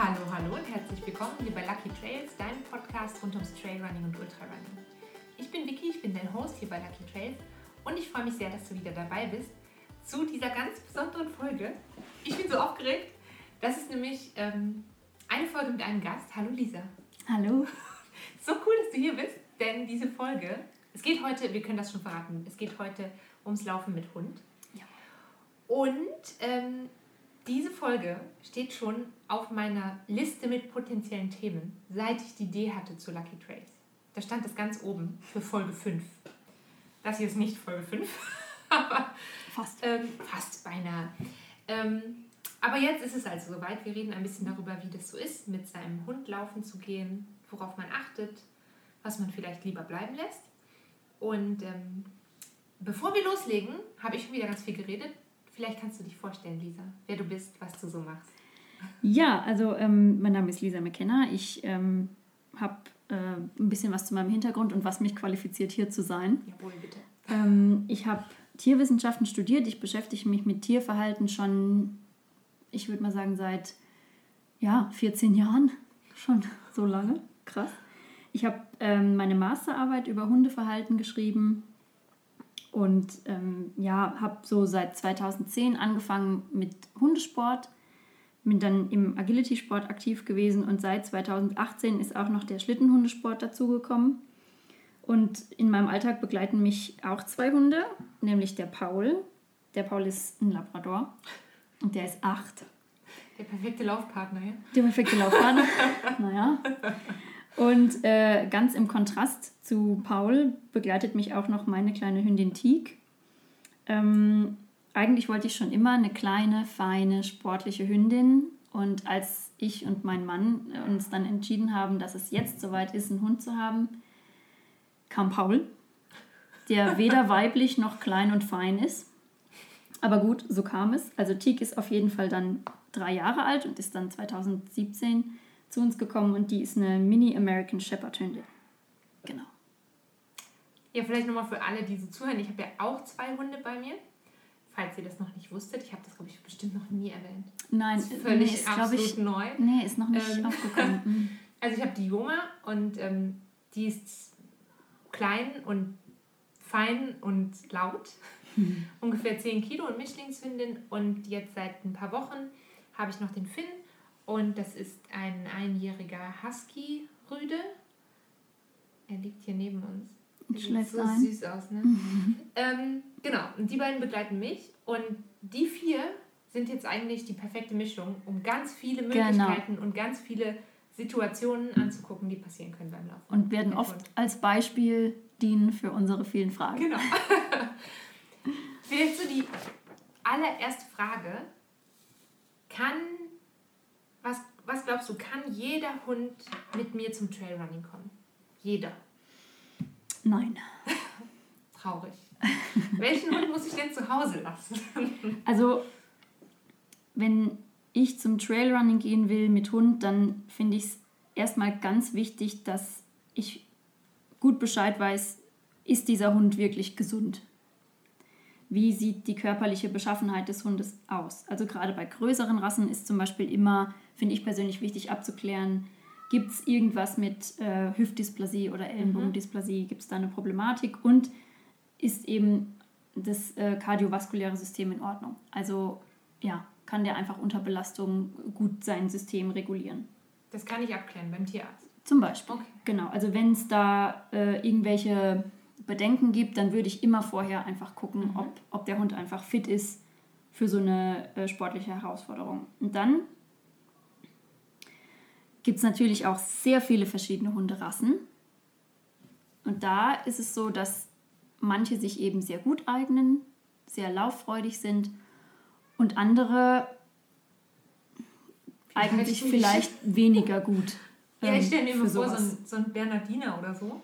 Hallo, hallo und herzlich willkommen hier bei Lucky Trails, deinem Podcast rund ums Trailrunning und Ultrarunning. Ich bin Vicky, ich bin dein Host hier bei Lucky Trails und ich freue mich sehr, dass du wieder dabei bist zu dieser ganz besonderen Folge. Ich bin so aufgeregt. Das ist nämlich ähm, eine Folge mit einem Gast. Hallo Lisa. Hallo. So cool, dass du hier bist, denn diese Folge, es geht heute, wir können das schon verraten, es geht heute ums Laufen mit Hund. Ja. Und ähm, diese Folge steht schon auf meiner Liste mit potenziellen Themen, seit ich die Idee hatte zu Lucky Trails. Da stand es ganz oben für Folge 5. Das hier ist nicht Folge 5, aber Fast. ähm, fast beinahe. Ähm, aber jetzt ist es also soweit. Wir reden ein bisschen darüber, wie das so ist, mit seinem Hund laufen zu gehen, worauf man achtet, was man vielleicht lieber bleiben lässt. Und ähm, bevor wir loslegen, habe ich schon wieder ganz viel geredet. Vielleicht kannst du dich vorstellen, Lisa, wer du bist, was du so machst. Ja, also ähm, mein Name ist Lisa McKenna. Ich ähm, habe äh, ein bisschen was zu meinem Hintergrund und was mich qualifiziert, hier zu sein. Jawohl, bitte. Ähm, ich habe Tierwissenschaften studiert. Ich beschäftige mich mit Tierverhalten schon, ich würde mal sagen, seit ja, 14 Jahren. Schon so lange. Krass. Ich habe ähm, meine Masterarbeit über Hundeverhalten geschrieben und ähm, ja, habe so seit 2010 angefangen mit Hundesport, bin dann im Agility-Sport aktiv gewesen und seit 2018 ist auch noch der Schlittenhundesport dazugekommen. Und in meinem Alltag begleiten mich auch zwei Hunde, nämlich der Paul. Der Paul ist ein Labrador und der ist acht. Der perfekte Laufpartner, ja? Der perfekte Laufbahn. naja. Und äh, ganz im Kontrast zu Paul begleitet mich auch noch meine kleine Hündin Teak. Ähm, eigentlich wollte ich schon immer eine kleine, feine, sportliche Hündin. Und als ich und mein Mann uns dann entschieden haben, dass es jetzt soweit ist, einen Hund zu haben, kam Paul, der weder weiblich noch klein und fein ist. Aber gut, so kam es. Also Teak ist auf jeden Fall dann drei Jahre alt und ist dann 2017 zu uns gekommen und die ist eine Mini-American Shepherd Hündin. Genau. Ja, vielleicht nochmal für alle, die so zuhören. Ich habe ja auch zwei Hunde bei mir. Falls ihr das noch nicht wusstet, ich habe das, glaube ich, bestimmt noch nie erwähnt. Nein, Das ist völlig nee, ist, absolut ich, neu. nee, ist noch nicht Ähm. aufgekommen. Mhm. Also ich habe die Joma und ähm, die ist klein und fein und laut. Ungefähr 10 Kilo und Mischlingshündin. Und jetzt seit ein paar Wochen habe ich noch den Finn. Und das ist ein einjähriger Husky-Rüde. Er liegt hier neben uns. Und schläft sieht so ein. süß aus, ne? ähm, genau, und die beiden begleiten mich. Und die vier sind jetzt eigentlich die perfekte Mischung, um ganz viele Genau. Möglichkeiten und ganz viele Situationen anzugucken, die passieren können beim Laufen. Und werden oft Hund. als Beispiel dienen für unsere vielen Fragen. Genau. Vielleicht so die allererste Frage. Kann, was, was glaubst du, kann jeder Hund mit mir zum Trailrunning kommen? Jeder. Nein. Traurig. Welchen Hund muss ich denn zu Hause lassen? Also, wenn ich zum Trailrunning gehen will mit Hund, dann finde ich es erstmal ganz wichtig, dass ich gut Bescheid weiß, ist dieser Hund wirklich gesund? Wie sieht die körperliche Beschaffenheit des Hundes aus? Also gerade bei größeren Rassen ist zum Beispiel immer, finde ich persönlich wichtig abzuklären, gibt es irgendwas mit äh, Hüftdysplasie oder Ellenbogendysplasie, gibt es da eine Problematik und ist eben das äh, kardiovaskuläre System in Ordnung? Also ja, kann der einfach unter Belastung gut sein System regulieren. Das kann ich abklären beim Tierarzt. Zum Beispiel. Okay. Genau, also wenn es da äh, irgendwelche Bedenken gibt, dann würde ich immer vorher einfach gucken, Mhm. ob, ob der Hund einfach fit ist für so eine äh, sportliche Herausforderung. Und dann gibt es natürlich auch sehr viele verschiedene Hunderassen. Und da ist es so, dass manche sich eben sehr gut eignen, sehr lauffreudig sind und andere eigentlich nicht. vielleicht weniger gut. Ja, ähm, ich stelle mir für mal vor, so ein, so ein Bernardiner oder so,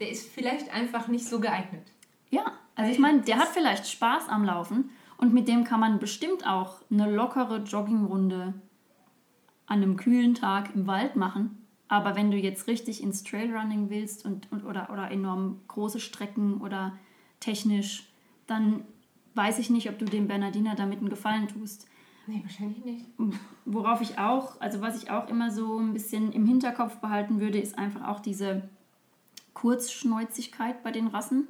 der ist vielleicht einfach nicht so geeignet. Ja, also ich meine, der hat vielleicht Spaß am Laufen und mit dem kann man bestimmt auch eine lockere Joggingrunde an einem kühlen Tag im Wald machen. Aber wenn du jetzt richtig ins Trailrunning willst und, und oder, oder enorm große Strecken oder technisch, dann weiß ich nicht, ob du dem Bernardiner damit einen Gefallen tust. Nee, wahrscheinlich nicht. Worauf ich auch, also was ich auch immer so ein bisschen im Hinterkopf behalten würde, ist einfach auch diese Kurzschnäuzigkeit bei den Rassen.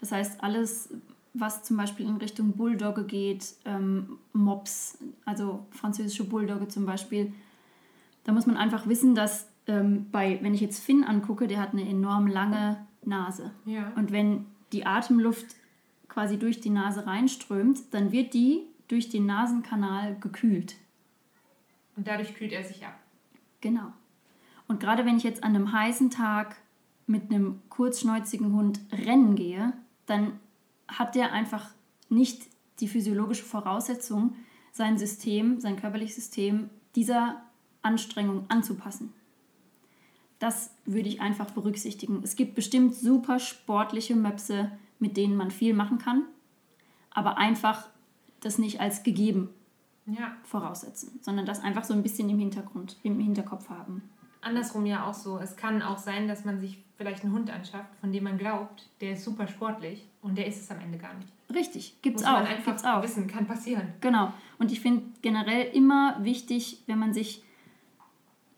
Das heißt, alles, was zum Beispiel in Richtung Bulldogge geht, ähm, Mops, also französische Bulldogge zum Beispiel, da muss man einfach wissen, dass ähm, bei, wenn ich jetzt Finn angucke, der hat eine enorm lange Nase. Ja. Und wenn die Atemluft quasi durch die Nase reinströmt, dann wird die durch den Nasenkanal gekühlt. Und dadurch kühlt er sich ab. Genau. Und gerade wenn ich jetzt an einem heißen Tag mit einem kurzschnäuzigen Hund rennen gehe, dann hat der einfach nicht die physiologische Voraussetzung, sein System, sein körperliches System dieser Anstrengung anzupassen. Das würde ich einfach berücksichtigen. Es gibt bestimmt super sportliche Möpse, mit denen man viel machen kann, aber einfach das nicht als gegeben Ja. voraussetzen, sondern das einfach so ein bisschen im Hintergrund, im Hinterkopf haben. Andersrum ja auch so. Es kann auch sein, dass man sich vielleicht einen Hund anschafft, von dem man glaubt, der ist super sportlich und der ist es am Ende gar nicht. Richtig, gibt's Muss auch, man einfach gibt's auch. wissen, kann passieren. Genau. Und ich finde generell immer wichtig, wenn man sich,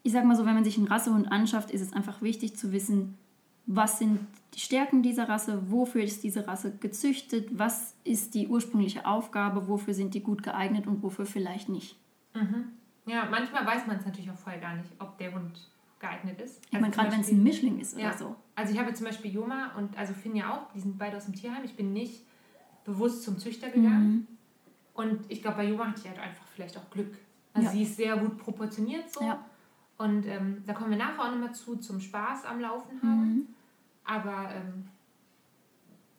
ich sag mal so, wenn man sich einen Rassehund anschafft, ist es einfach wichtig zu wissen, was sind die Stärken dieser Rasse, wofür ist diese Rasse gezüchtet, was ist die ursprüngliche Aufgabe, wofür sind die gut geeignet und wofür vielleicht nicht. Ja, manchmal weiß man es natürlich auch vorher gar nicht, ob der Hund geeignet ist. Ich meine, gerade wenn es ein Mischling ist oder ja. so. Also ich habe zum Beispiel Joma und also Finn ja auch, die sind beide aus dem Tierheim. Ich bin nicht bewusst zum Züchter gegangen. Und ich glaube, bei Joma hatte ich halt einfach vielleicht auch Glück. Also Ja. sie ist sehr gut proportioniert so. Ja. Und ähm, da kommen wir nachher auch nochmal zu, zum Spaß am Laufen haben. Mhm. Aber ähm,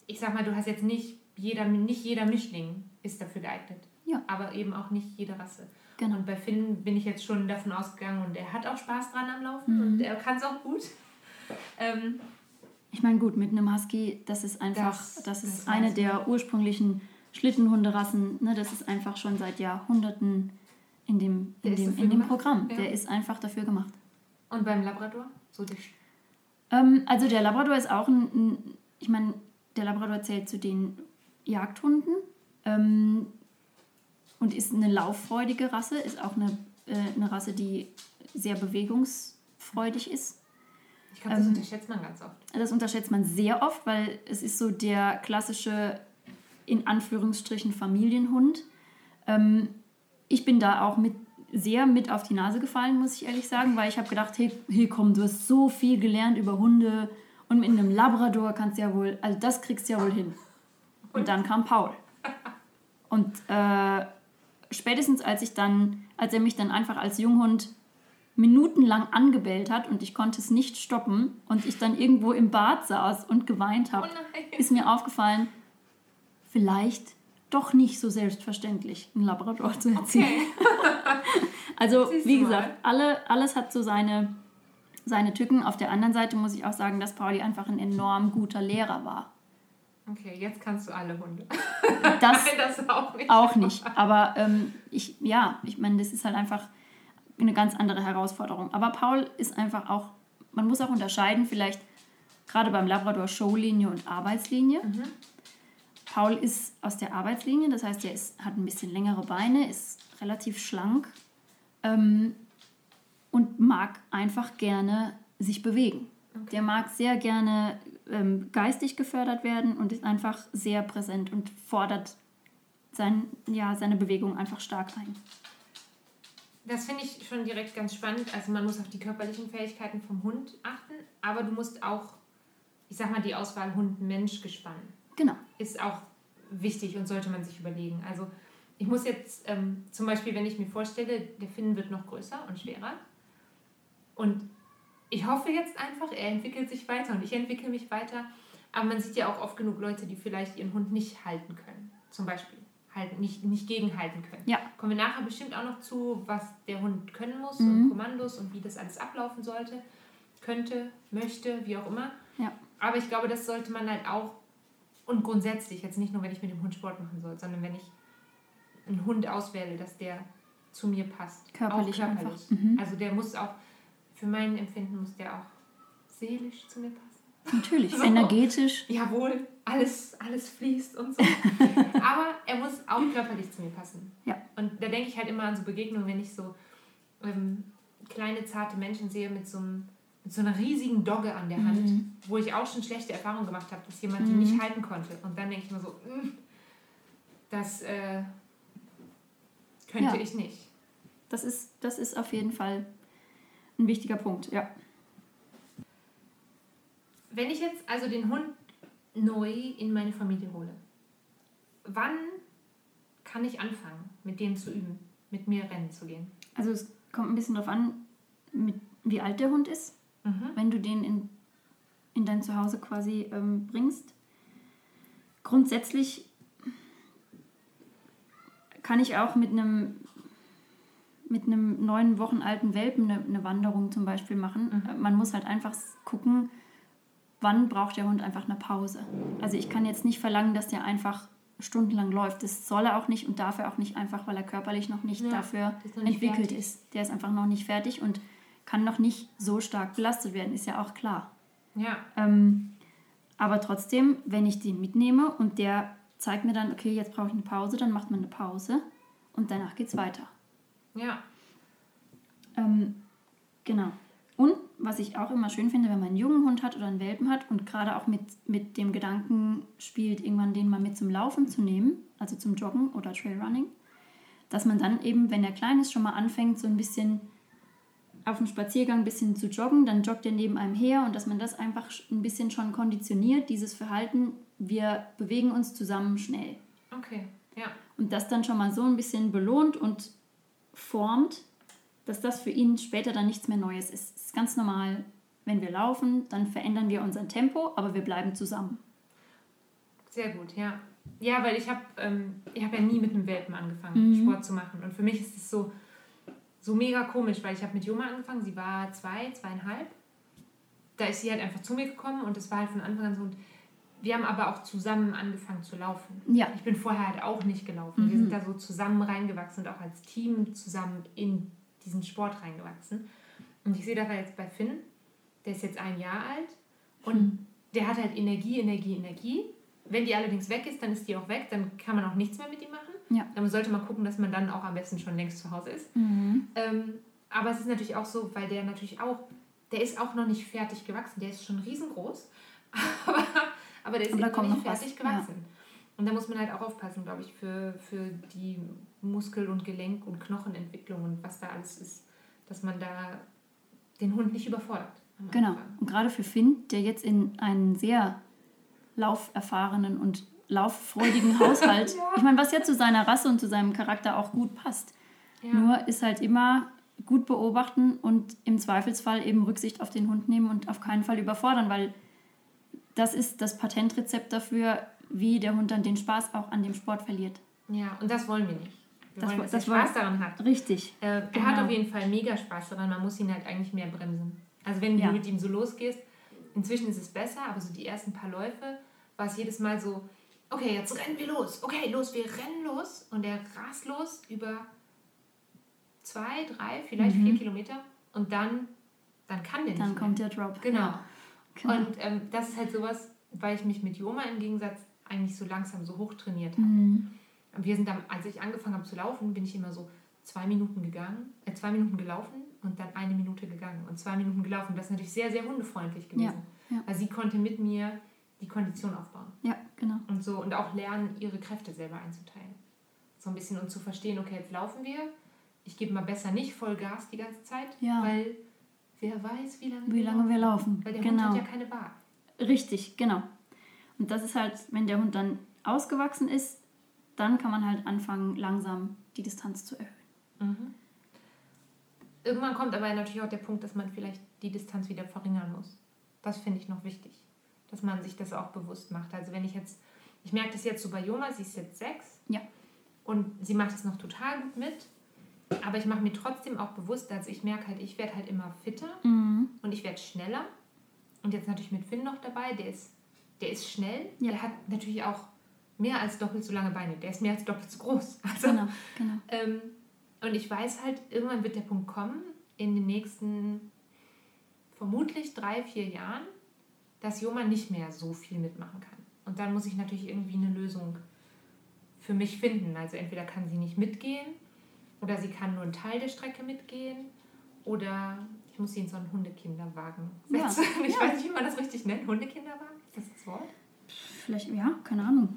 ich sag mal, du hast jetzt nicht jeder, nicht jeder Mischling ist dafür geeignet. Ja. Aber eben auch nicht jede Rasse. Genau. Und bei Finn bin ich jetzt schon davon ausgegangen und er hat auch Spaß dran am Laufen Mhm. und er kann es auch gut. Ähm, Ich meine, gut, mit einem Husky, das ist einfach, Das- das, ist das eine der ursprünglichen Schlittenhunderassen. Ne, das ist einfach schon seit Jahrhunderten in dem, in dem, in dem gemacht, Programm. ja. Der ist einfach dafür gemacht. und beim Labrador? So die Ähm, also der Labrador ist auch ein, ein ich meine, der Labrador zählt zu den Jagdhunden ähm, und ist eine lauffreudige Rasse, ist auch eine, äh, eine Rasse, die sehr bewegungsfreudig ist. Ich glaube, das Ähm, unterschätzt man ganz oft. Das unterschätzt man sehr oft, weil es ist so der klassische, in Anführungsstrichen, Familienhund. Ähm, ich bin da auch mit, sehr mit auf die Nase gefallen, muss ich ehrlich sagen, weil ich habe gedacht, hey, hey komm, du hast so viel gelernt über Hunde und mit einem Labrador kannst du ja wohl, also das kriegst du ja wohl hin. Und dann kam Paul. Und äh, spätestens als ich dann, als er mich dann einfach als Junghund minutenlang angebellt hat und ich konnte es nicht stoppen und ich dann irgendwo im Bad saß und geweint habe, Oh ist mir aufgefallen, vielleicht doch nicht so selbstverständlich, einen Labrador zu erziehen. Okay. Also, wie gesagt, alle, alles hat so seine, seine Tücken. Auf der anderen Seite muss ich auch sagen, dass Pauli einfach ein enorm guter Lehrer war. Okay, jetzt kannst du alle Hunde. Das Nein, das auch nicht. auch nicht. Aber ähm, ich, ja, ich meine, das ist halt einfach eine ganz andere Herausforderung. Aber Paul ist einfach auch, man muss auch unterscheiden, vielleicht gerade beim Labrador Showlinie und Arbeitslinie. Paul ist aus der Arbeitslinie, das heißt, er ist, hat ein bisschen längere Beine, ist relativ schlank ähm, und mag einfach gerne sich bewegen. Der mag sehr gerne ähm, geistig gefördert werden und ist einfach sehr präsent und fordert sein, ja, seine Bewegung einfach stark ein. Das finde ich schon direkt ganz spannend. Also man muss auf die körperlichen Fähigkeiten vom Hund achten, aber du musst auch, ich sag mal, die Auswahl Hund-Mensch-Gespann Genau. ist auch wichtig und sollte man sich überlegen. Also ich muss jetzt ähm, zum Beispiel, wenn ich mir vorstelle, der Finn wird noch größer und schwerer und ich hoffe jetzt einfach, er entwickelt sich weiter und ich entwickle mich weiter. Aber man sieht ja auch oft genug Leute, die vielleicht ihren Hund nicht halten können. Zum Beispiel halten, nicht, nicht gegenhalten können. Ja. Kommen wir nachher bestimmt auch noch zu, was der Hund können muss Mhm. und Kommandos und wie das alles ablaufen sollte, könnte, möchte, wie auch immer. Ja. Aber ich glaube, das sollte man halt auch und grundsätzlich, jetzt nicht nur, wenn ich mit dem Hund Sport machen soll, sondern wenn ich einen Hund auswähle, dass der zu mir passt. Körperlich auch körperlich. Mhm. Also der muss auch, für mein Empfinden muss der auch seelisch zu mir passen. Natürlich, So. energetisch. Jawohl, alles, alles fließt und so. Aber er muss auch körperlich zu mir passen. Ja. Und da denke ich halt immer an so Begegnungen, wenn ich so ähm, kleine, zarte Menschen sehe mit so, einem, mit so einer riesigen Dogge an der Hand, Mhm. wo ich auch schon schlechte Erfahrungen gemacht habe, dass jemand die Mhm. nicht halten konnte. Und dann denke ich mir so, mm, das äh, könnte Ja. ich nicht. Das ist, das ist auf jeden Fall ein wichtiger Punkt, ja. Wenn ich jetzt also den Hund neu in meine Familie hole, wann kann ich anfangen, mit dem zu üben, mit mir rennen zu gehen? Also es kommt ein bisschen darauf an, mit, wie alt der Hund ist. Mhm. wenn du den in, in dein Zuhause quasi ähm, bringst. Grundsätzlich kann ich auch mit einem mit einem neun Wochen alten Welpen eine, eine Wanderung zum Beispiel machen. Äh, Man muss halt einfach gucken, wann braucht der Hund einfach eine Pause. Also ich kann jetzt nicht verlangen, dass der einfach stundenlang läuft. Das soll er auch nicht und darf er auch nicht einfach, weil er körperlich noch nicht Ja, dafür ist noch nicht entwickelt fertig. ist. Der ist einfach noch nicht fertig und kann noch nicht so stark belastet werden, ist ja auch klar. Ja, Ähm, aber trotzdem, wenn ich den mitnehme und der zeigt mir dann, okay, jetzt brauche ich eine Pause, dann macht man eine Pause und danach geht es weiter. Ja, Ähm, genau. Und was ich auch immer schön finde, wenn man einen jungen Hund hat oder einen Welpen hat und gerade auch mit, mit dem Gedanken spielt, irgendwann den mal mit zum Laufen zu nehmen, also zum Joggen oder Trailrunning, dass man dann eben, wenn er klein ist, schon mal anfängt, so ein bisschen auf dem Spaziergang ein bisschen zu joggen, dann joggt er neben einem her und dass man das einfach ein bisschen schon konditioniert, dieses Verhalten, wir bewegen uns zusammen schnell. okay, ja, Und das dann schon mal so ein bisschen belohnt und formt, dass das für ihn später dann nichts mehr Neues ist. Es ist ganz normal, wenn wir laufen, dann verändern wir unser Tempo, aber wir bleiben zusammen. sehr gut, ja. Ja, weil ich habe ähm, ich hab ja nie mit einem Welpen angefangen, Mhm. Sport zu machen. Und für mich ist es so, so mega komisch, weil ich habe mit Joma angefangen, sie war zwei, zweieinhalb. Da ist sie halt einfach zu mir gekommen und das war halt von Anfang an so. Und wir haben aber auch zusammen angefangen zu laufen. Ja, Ich bin vorher halt auch nicht gelaufen. Wir Mhm. sind da so zusammen reingewachsen und auch als Team zusammen in diesen Sport reingewachsen. Und ich sehe das jetzt bei Finn, der ist jetzt ein Jahr alt und Mhm. der hat halt Energie, Energie, Energie. Wenn die allerdings weg ist, dann ist die auch weg, dann kann man auch nichts mehr mit ihm machen. Ja. Dann sollte man gucken, dass man dann auch am besten schon längst zu Hause ist. Mhm. Ähm, aber es ist natürlich auch so, weil der natürlich auch, der ist auch noch nicht fertig gewachsen. Der ist schon riesengroß, aber, aber der ist eben noch nicht noch was, fertig gewachsen. Und da muss man halt auch aufpassen, glaube ich, für, für die Muskel- und Gelenk- und Knochenentwicklung und was da alles ist, dass man da den Hund nicht überfordert. Genau. Und gerade für Finn, der jetzt in einen sehr lauferfahrenen und lauffreudigen Haushalt, Ja. ich meine, was ja zu seiner Rasse und zu seinem Charakter auch gut passt. Ja. Nur ist halt immer gut beobachten und im Zweifelsfall eben Rücksicht auf den Hund nehmen und auf keinen Fall überfordern, weil das ist das Patentrezept dafür, wie der Hund dann den Spaß auch an dem Sport verliert. ja, und das wollen wir nicht. Wir Das wollen, wo- dass das er Spaß daran hat. Richtig. Äh, er Genau. hat auf jeden Fall mega Spaß daran, man muss ihn halt eigentlich mehr bremsen. Also wenn Ja. du mit ihm so losgehst, inzwischen ist es besser, aber so die ersten paar Läufe war es jedes Mal so, okay, jetzt rennen wir los, okay, los, wir rennen los und er rast los über zwei, drei, vielleicht Mhm. vier Kilometer und dann, dann kann der nicht Dann kommt der Drop. Genau. Ja, genau. Und ähm, das ist halt sowas, weil ich mich mit Joma im Gegensatz eigentlich so langsam so hoch trainiert habe. Mhm. Und wir sind dann, als ich angefangen habe zu laufen, bin ich immer so zwei Minuten gegangen, äh, zwei Minuten gelaufen und dann eine Minute gegangen und zwei Minuten gelaufen. Das ist natürlich sehr, sehr hundefreundlich gewesen. Ja, ja. Weil sie konnte mit mir die Kondition aufbauen Ja, genau. und so und auch lernen, ihre Kräfte selber einzuteilen. So ein bisschen und zu verstehen, okay, jetzt laufen wir. Ich gebe mal besser nicht voll Gas die ganze Zeit, Ja. weil wer weiß, wie lange, Wie lange wir laufen. Weil der genau. Hund hat ja keine Wahl. Richtig, genau. Und das ist halt, wenn der Hund dann ausgewachsen ist, dann kann man halt anfangen, langsam die Distanz zu erhöhen. Mhm. Irgendwann kommt aber natürlich auch der Punkt, dass man vielleicht die Distanz wieder verringern muss. Das finde ich noch wichtig, dass man sich das auch bewusst macht. Also wenn ich jetzt, ich merke das jetzt so bei Joma, sie ist jetzt sechs Ja. und sie macht es noch total gut mit, aber ich mache mir trotzdem auch bewusst, also ich merke halt, ich werde halt immer fitter Mhm. und ich werde schneller. Und jetzt natürlich mit Finn noch dabei, der ist, der ist schnell, Ja. der hat natürlich auch mehr als doppelt so lange Beine, der ist mehr als doppelt so groß. Also, Genau, genau. ähm, und ich weiß halt, irgendwann wird der Punkt kommen, in den nächsten vermutlich drei, vier Jahren, dass Joma nicht mehr so viel mitmachen kann. Und dann muss ich natürlich irgendwie eine Lösung für mich finden. Also entweder kann sie nicht mitgehen oder sie kann nur einen Teil der Strecke mitgehen oder ich muss sie in so einen Hundekinderwagen setzen. Ja, ich ja. weiß nicht, wie man das richtig nennt. Hundekinderwagen? Ist das das Wort? Vielleicht, ja, keine Ahnung.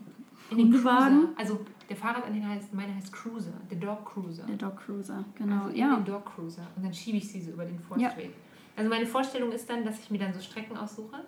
In den Hundewagen. Also der Fahrradanhänger heißt, meine heißt Cruiser, der Dog Cruiser. Der Dog Cruiser, genau. Also ja. den Dog Cruiser. Und dann schiebe ich sie so über den Forstweg. Ja. Also meine Vorstellung ist dann, dass ich mir dann so Strecken aussuche,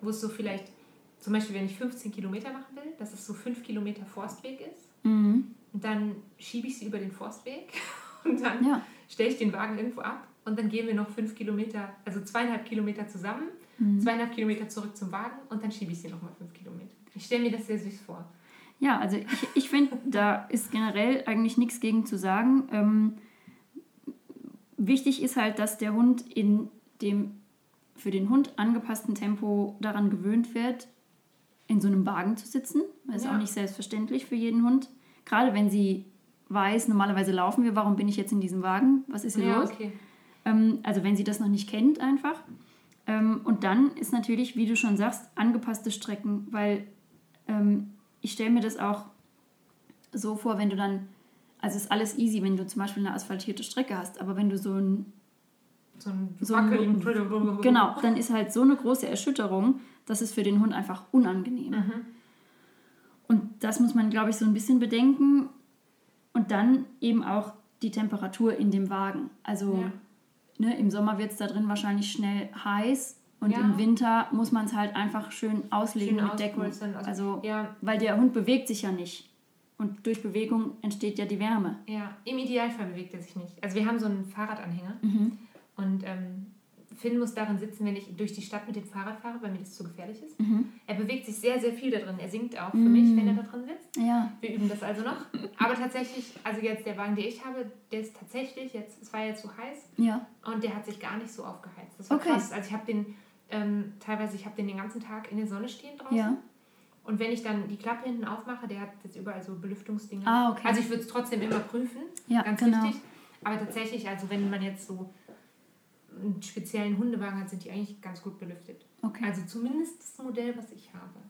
wo es so vielleicht, zum Beispiel wenn ich 15 Kilometer machen will, dass es so 5 Kilometer Forstweg ist. Mhm. Dann schiebe ich sie über den Forstweg und dann ja. stelle ich den Wagen irgendwo ab und dann gehen wir noch 5 Kilometer, also zweieinhalb Kilometer zusammen, mhm. zweieinhalb Kilometer zurück zum Wagen und dann schiebe ich sie nochmal 5 Kilometer. Ich stelle mir das sehr süß vor. Ja, also ich, ich finde, da ist generell eigentlich nichts gegen zu sagen. Ähm, wichtig ist halt, dass der Hund in dem für den Hund angepassten Tempo daran gewöhnt wird, in so einem Wagen zu sitzen. Das ist ja. auch nicht selbstverständlich für jeden Hund. Gerade wenn sie weiß, normalerweise laufen wir, warum bin ich jetzt in diesem Wagen? Was ist hier ja, los? Okay. Ähm, also wenn sie das noch nicht kennt einfach. Ähm, und dann ist natürlich, wie du schon sagst, angepasste Strecken, weil ähm, ich stelle mir das auch so vor, wenn du dann, also ist alles easy, wenn du zum Beispiel eine asphaltierte Strecke hast, aber wenn du so ein so ein, so ein Genau, dann ist halt so eine große Erschütterung, das ist für den Hund einfach unangenehm. Mhm. Und das muss man, glaube ich, so ein bisschen bedenken. Und dann eben auch die Temperatur in dem Wagen. Also ja. ne, im Sommer wird es da drin wahrscheinlich schnell heiß und ja. im Winter muss man es halt einfach schön auslegen schön mit Decken. Also, also ja. weil der Hund bewegt sich ja nicht. Und durch Bewegung entsteht ja die Wärme. Ja, im Idealfall bewegt er sich nicht. Also wir haben so einen Fahrradanhänger mhm. und ähm, Finn muss darin sitzen, wenn ich durch die Stadt mit dem Fahrrad fahre, weil mir das zu gefährlich ist. Mhm. Er bewegt sich sehr, sehr viel da drin. Er singt auch für mhm. mich, wenn er da drin sitzt. Ja. Wir üben das also noch. Aber tatsächlich, also jetzt der Wagen, den ich habe, der ist tatsächlich, jetzt, es war ja zu heiß ja. und der hat sich gar nicht so aufgeheizt. Das war okay. krass. Also ich habe den ähm, teilweise, ich habe den den ganzen Tag in der Sonne stehen draußen. Ja. Und wenn ich dann die Klappe hinten aufmache, der hat jetzt überall so Belüftungsdinger. Ah, okay. Also ich würde es trotzdem immer prüfen, ja, ganz genau. wichtig. Aber tatsächlich, also wenn man jetzt so einen speziellen Hundewagen hat, sind die eigentlich ganz gut belüftet. Okay. Also zumindest das Modell, was ich habe.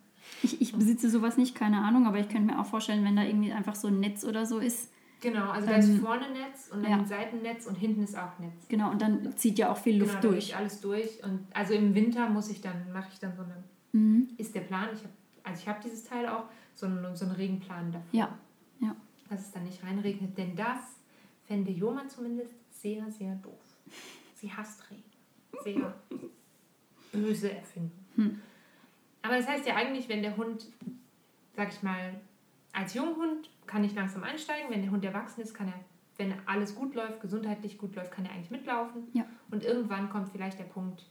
Ich, ich besitze sowas nicht, keine Ahnung, aber ich könnte mir auch vorstellen, wenn da irgendwie einfach so ein Netz oder so ist, Genau, also da ist ähm, vorne Netz und dann ja. Seitennetz und hinten ist auch Netz. Genau, und dann zieht ja auch viel Luft genau, durch. alles durch. Und also im Winter muss ich dann, mache ich dann so eine, mhm. ist der Plan, ich habe, also ich habe dieses Teil auch, so einen, so einen Regenplan dafür. Ja. ja. Dass es dann nicht reinregnet, denn das fände Joma zumindest sehr, sehr doof. Sie hasst Regen. Sehr böse Erfindung. Hm. Aber das heißt ja eigentlich, wenn der Hund, sag ich mal, als Junghund kann ich langsam einsteigen. Wenn der Hund erwachsen ist, kann er, wenn alles gut läuft, gesundheitlich gut läuft, kann er eigentlich mitlaufen. Ja. Und irgendwann kommt vielleicht der Punkt,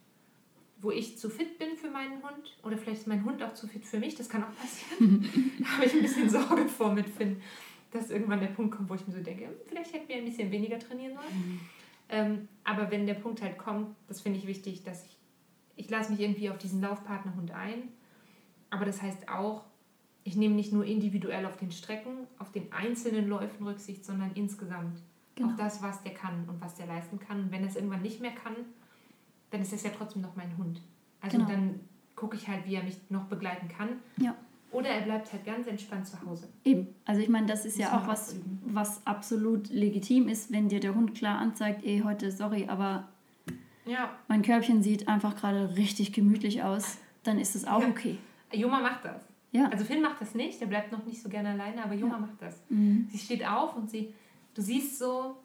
wo ich zu fit bin für meinen Hund oder vielleicht ist mein Hund auch zu fit für mich. Das kann auch passieren. da habe ich ein bisschen Sorge vor mit Finn, dass irgendwann der Punkt kommt, wo ich mir so denke, hm, vielleicht hätten wir ein bisschen weniger trainieren sollen. Ähm, aber wenn der Punkt halt kommt, das finde ich wichtig, dass ich, ich lasse mich irgendwie auf diesen Laufpartnerhund ein. Aber das heißt auch, ich nehme nicht nur individuell auf den Strecken, auf den einzelnen Läufen Rücksicht, sondern insgesamt genau. auf das, was der kann und was der leisten kann. Und wenn er es irgendwann nicht mehr kann, dann ist es ja trotzdem noch mein Hund. Also genau. dann gucke ich halt, wie er mich noch begleiten kann. Ja. Oder er bleibt halt ganz entspannt zu Hause. Eben. Also ich meine, das ist das ja auch was, was absolut legitim ist, wenn dir der Hund klar anzeigt, ey, heute, sorry, aber ja. mein Körbchen sieht einfach gerade richtig gemütlich aus, dann ist es auch ja. okay. Juma macht das. Ja. Also Finn macht das nicht, der bleibt noch nicht so gerne alleine, aber Juma ja. macht das. Mhm. Sie steht auf und sie, du siehst so,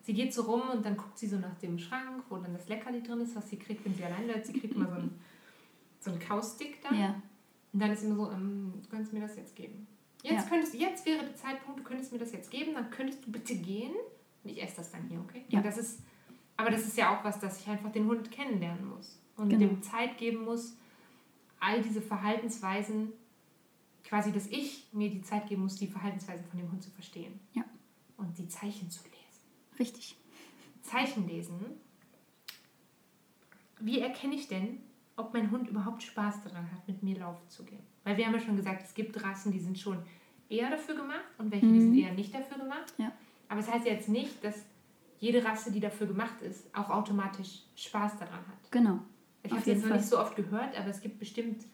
sie geht so rum und dann guckt sie so nach dem Schrank, wo dann das Leckerli drin ist, was sie kriegt, wenn sie allein bleibt. Sie kriegt immer so einen, so einen Kaustick da. Ja. Und dann ist immer so, ähm, du könntest mir das jetzt geben. Jetzt, ja. könntest, jetzt wäre der Zeitpunkt, du könntest mir das jetzt geben, dann könntest du bitte gehen und ich esse das dann hier, okay? Ja. das ist, aber das ist ja auch was, dass ich einfach den Hund kennenlernen muss und genau. dem Zeit geben muss, all diese Verhaltensweisen quasi, dass ich mir die Zeit geben muss, die Verhaltensweisen von dem Hund zu verstehen. Ja. Und die Zeichen zu lesen. Richtig. Zeichen lesen. Wie erkenne ich denn, ob mein Hund überhaupt Spaß daran hat, mit mir laufen zu gehen? Weil wir haben ja schon gesagt, es gibt Rassen, die sind schon eher dafür gemacht und welche, mhm. die sind eher nicht dafür gemacht. Ja. Aber es das heißt jetzt nicht, dass jede Rasse, die dafür gemacht ist, auch automatisch Spaß daran hat. Genau. Ich habe es jetzt noch nicht so oft gehört, aber es gibt bestimmt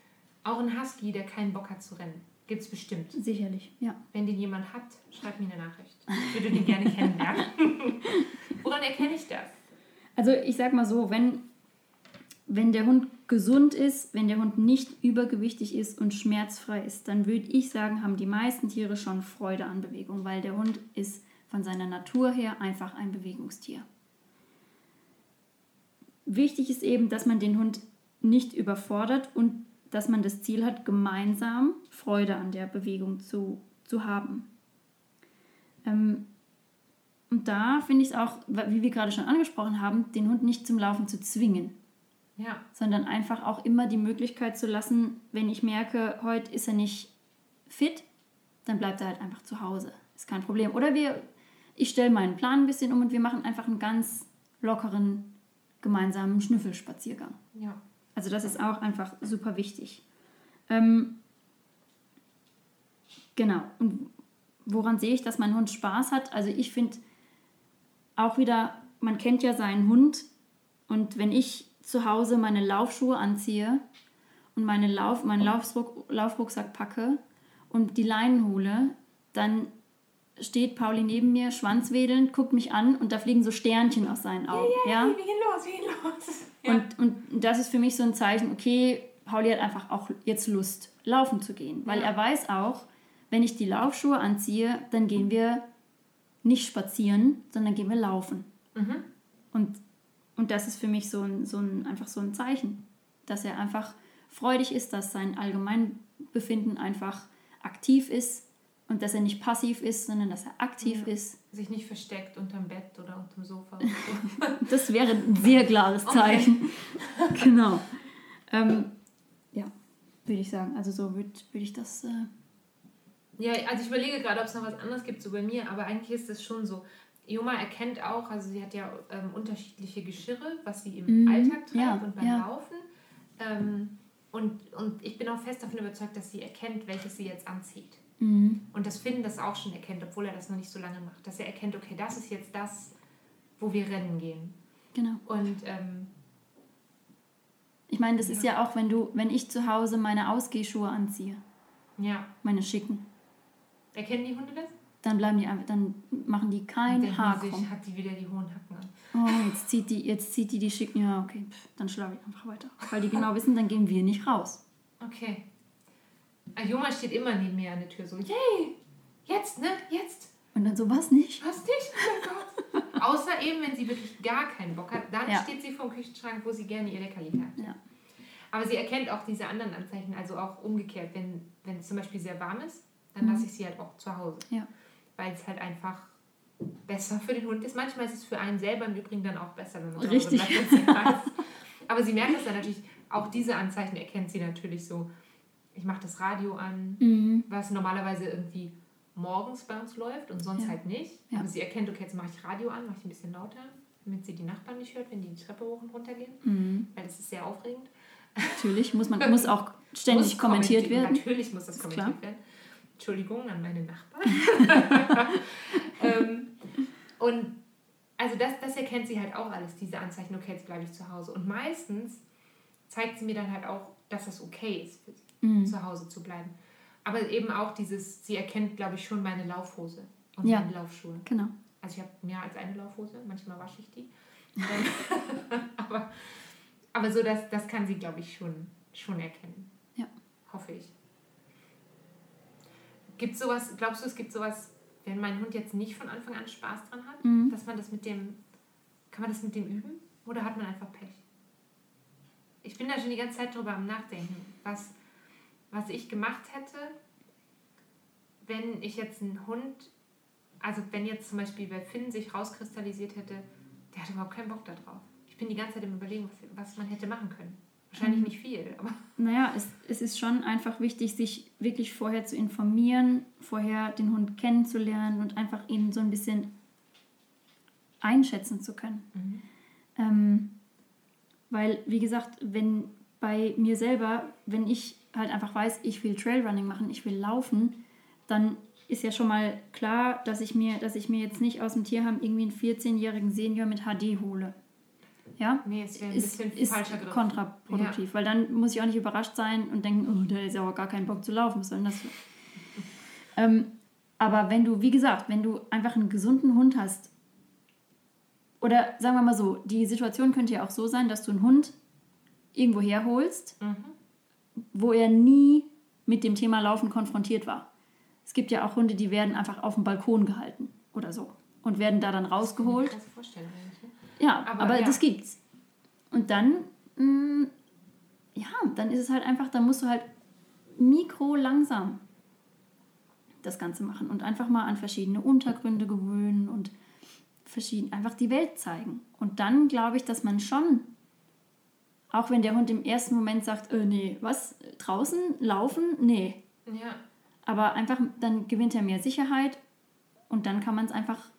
auch einen Husky, der keinen Bock hat zu rennen. Gibt es bestimmt. Sicherlich, ja. Wenn den jemand hat, schreib mir eine Nachricht. Ich würde den gerne kennenlernen. Woran erkenne ich das? Also ich sag mal so, wenn, wenn der Hund gesund ist, wenn der Hund nicht übergewichtig ist und schmerzfrei ist, dann würde ich sagen, haben die meisten Tiere schon Freude an Bewegung, weil der Hund ist von seiner Natur her einfach ein Bewegungstier. Wichtig ist eben, dass man den Hund nicht überfordert und dass man das Ziel hat, gemeinsam Freude an der Bewegung zu, zu haben. Ähm, und da finde ich es auch, wie wir gerade schon angesprochen haben, den Hund nicht zum Laufen zu zwingen. Ja. Sondern einfach auch immer die Möglichkeit zu lassen, wenn ich merke, heute ist er nicht fit, dann bleibt er halt einfach zu Hause. Ist kein Problem. Oder wir, ich stelle meinen Plan ein bisschen um und wir machen einfach einen ganz lockeren gemeinsamen Schnüffelspaziergang. Ja. Also das ist auch einfach super wichtig. Ähm, genau. Und woran sehe ich, dass mein Hund Spaß hat? Also ich finde auch wieder, man kennt ja seinen Hund und wenn ich zu Hause meine Laufschuhe anziehe und meine Lauf, meinen Laufruck, Laufrucksack packe und die Leinen hole, dann steht Pauli neben mir, schwanzwedelnd, guckt mich an und da fliegen so Sternchen aus seinen Augen. Ja, ja, ja? wir gehen los, wir gehen los. Ja. Und, und das ist für mich so ein Zeichen, okay, Pauli hat einfach auch jetzt Lust, laufen zu gehen. Weil ja. er weiß auch, wenn ich die Laufschuhe anziehe, dann gehen wir nicht spazieren, sondern gehen wir laufen. Mhm. Und, und das ist für mich so ein, so ein, einfach so ein Zeichen, dass er einfach freudig ist, dass sein Allgemeinbefinden einfach aktiv ist und dass er nicht passiv ist, sondern dass er aktiv ja. ist. Sich nicht versteckt unterm Bett oder unterm Sofa. das wäre ein sehr klares Zeichen. Okay. genau. Ähm, ja, würde ich sagen. Also so würde würd ich das. Äh ja, also ich überlege gerade, ob es noch was anderes gibt, so bei mir, aber eigentlich ist es schon so. Joma erkennt auch, also sie hat ja ähm, unterschiedliche Geschirre, was sie im mhm. Alltag trägt ja, und beim ja. Laufen. Ähm, und, und ich bin auch fest davon überzeugt, dass sie erkennt, welches sie jetzt anzieht. Mhm. Und das Finn das auch schon erkennt, obwohl er das noch nicht so lange macht. Dass er erkennt, okay, das ist jetzt das, wo wir rennen gehen. Genau. Und ähm, ich meine, das ja. ist ja auch, wenn du, wenn ich zu Hause meine Ausgehschuhe anziehe. Ja. Meine schicken. Erkennen die Hunde das? Dann bleiben die einfach, dann machen die kein Haar sich, hat die wieder die hohen Hacken an. Oh, jetzt zieht die, jetzt zieht die die schicken. Ja, okay, Pff, dann schlafe ich einfach weiter. Weil die genau wissen, dann gehen wir nicht raus. Okay. Joma steht immer neben mir an der Tür so, yay, jetzt, ne, jetzt. Und dann so, was nicht? Was nicht? Oh mein Gott. Außer eben, wenn sie wirklich gar keinen Bock hat, dann ja. steht sie vor dem Küchenschrank, wo sie gerne ihr Leckerli hat. Ja. Aber sie erkennt auch diese anderen Anzeichen, also auch umgekehrt, wenn, wenn es zum Beispiel sehr warm ist, dann mhm. lasse ich sie halt auch zu Hause. Ja. Weil es halt einfach besser für den Hund ist. Manchmal ist es für einen selber im Übrigen dann auch besser, wenn man Richtig. Aber sie merkt es dann natürlich, auch diese Anzeichen erkennt sie natürlich so ich mache das Radio an, mhm. was normalerweise irgendwie morgens bei uns läuft und sonst ja. halt nicht. Ja. Aber sie erkennt, okay, jetzt mache ich Radio an, mache ich ein bisschen lauter, damit sie die Nachbarn nicht hört, wenn die die Treppe hoch und runter gehen. Mhm. Weil das ist sehr aufregend. Natürlich, muss man muss auch ständig muss kommentiert werden. Natürlich muss das kommentiert werden. Entschuldigung an meine Nachbarn. ähm, und also das, das erkennt sie halt auch alles, diese Anzeichen, okay, jetzt bleibe ich zu Hause. Und meistens zeigt sie mir dann halt auch, dass das okay ist mhm. zu Hause zu bleiben. Aber eben auch dieses, sie erkennt, glaube ich, schon meine Laufhose und ja, meine Laufschuhe. Genau. Also ich habe mehr als eine Laufhose, manchmal wasche ich die. aber, aber so, das, das kann sie, glaube ich, schon, schon erkennen. Ja. Hoffe ich. Gibt sowas, glaubst du, es gibt sowas, wenn mein Hund jetzt nicht von Anfang an Spaß dran hat, mhm. dass man das mit dem, kann man das mit dem üben? Oder hat man einfach Pech? Ich bin da schon die ganze Zeit drüber am Nachdenken. Was, was ich gemacht hätte, wenn ich jetzt einen Hund, also wenn jetzt zum Beispiel bei Finn sich rauskristallisiert hätte, der hat überhaupt keinen Bock darauf. Ich bin die ganze Zeit im Überlegen, was, was man hätte machen können. Wahrscheinlich mhm. nicht viel, aber. Naja, es, es ist schon einfach wichtig, sich wirklich vorher zu informieren, vorher den Hund kennenzulernen und einfach ihn so ein bisschen einschätzen zu können. Mhm. Ähm, weil, wie gesagt, wenn bei mir selber, wenn ich halt einfach weiß, ich will Trailrunning machen, ich will laufen, dann ist ja schon mal klar, dass ich mir, dass ich mir jetzt nicht aus dem Tierheim irgendwie einen 14-jährigen Senior mit HD hole. Ja, Nee, es wäre ein ist, bisschen ist falscher Griff. kontraproduktiv. Weil dann muss ich auch nicht überrascht sein und denken, oh, der ist aber gar keinen Bock zu laufen. Was soll denn das für? ähm, aber wenn du, wie gesagt, wenn du einfach einen gesunden Hund hast, oder sagen wir mal so, die Situation könnte ja auch so sein, dass du einen Hund irgendwo herholst, Mhm. wo er nie mit dem Thema Laufen konfrontiert war. Es gibt ja auch Hunde, die werden einfach auf dem Balkon gehalten oder so und werden da dann rausgeholt. Krasse Vorstellung ne? Ja, aber, Aber ja. das gibt's. Und dann, mh, ja, dann ist es halt einfach, dann musst du halt mikro langsam das Ganze machen und einfach mal an verschiedene Untergründe gewöhnen und verschieden, einfach die Welt zeigen. Und dann glaube ich, dass man schon, auch wenn der Hund im ersten Moment sagt, äh, nee, was, draußen laufen? Nee. Ja. Aber einfach, dann gewinnt er mehr Sicherheit und dann kann man es einfach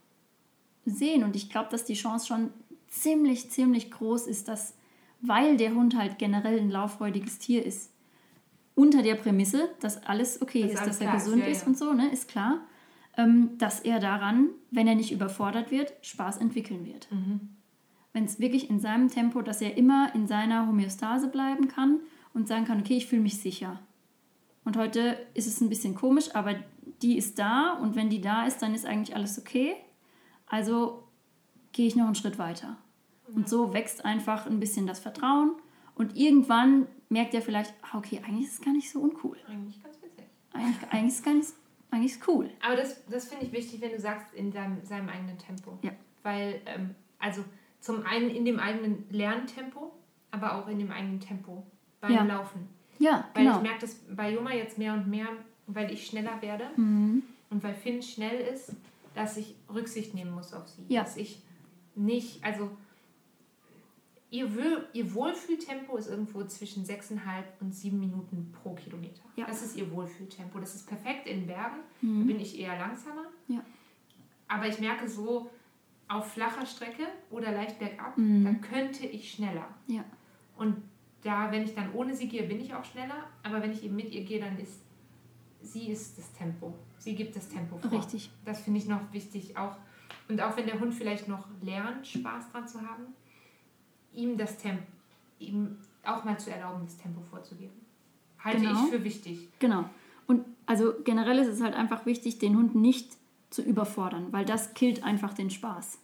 sehen. Und ich glaube, dass die Chance schon ziemlich, ziemlich groß ist, dass, weil der Hund halt generell ein lauffreudiges Tier ist, unter der Prämisse, dass alles okay Dass ist, alles dass er klar ist, gesund ja, ist und so, ne, ist klar, ähm, dass er daran, wenn er nicht überfordert wird, Spaß entwickeln wird. Mhm. Wenn es wirklich in seinem Tempo, dass er immer in seiner Homöostase bleiben kann und sagen kann, okay, ich fühle mich sicher. Und heute ist es ein bisschen komisch, aber die ist da und wenn die da ist, dann ist eigentlich alles okay. Also gehe ich noch einen Schritt weiter. Und so wächst einfach ein bisschen das Vertrauen und irgendwann merkt er vielleicht, ah, okay, eigentlich ist es gar nicht so uncool. Eigentlich ganz witzig. Eigentlich, eigentlich ist es gar nicht, eigentlich ist cool. Aber das, das finde ich wichtig, wenn du sagst, in seinem, seinem eigenen Tempo. Ja. Weil, ähm, also zum einen in dem eigenen Lerntempo, aber auch in dem eigenen Tempo beim Ja. Laufen. Ja, Weil genau. ich merke das bei Joma jetzt mehr und mehr, weil ich schneller werde Mhm. und weil Finn schnell ist, dass ich Rücksicht nehmen muss auf sie. Ja. Dass ich nicht, also ihr, ihr Wohlfühltempo ist irgendwo zwischen 6,5 und 7 Minuten pro Kilometer. Ja. Das ist ihr Wohlfühltempo. Das ist perfekt in Bergen. Mhm. Da bin ich eher langsamer. Ja. Aber ich merke so, auf flacher Strecke oder leicht bergab, Mhm. da könnte ich schneller. Ja. Und da, wenn ich dann ohne sie gehe, bin ich auch schneller. Aber wenn ich eben mit ihr gehe, dann ist sie ist das Tempo. Sie gibt das Tempo vor. Richtig. Das finde ich noch wichtig. Auch, und auch wenn der Hund vielleicht noch lernt, Spaß dran zu haben, ihm das Tempo, ihm auch mal zu erlauben, das Tempo vorzugeben. Halte Genau. ich für wichtig. Genau. Und also generell ist es halt einfach wichtig, den Hund nicht zu überfordern, weil das killt einfach den Spaß.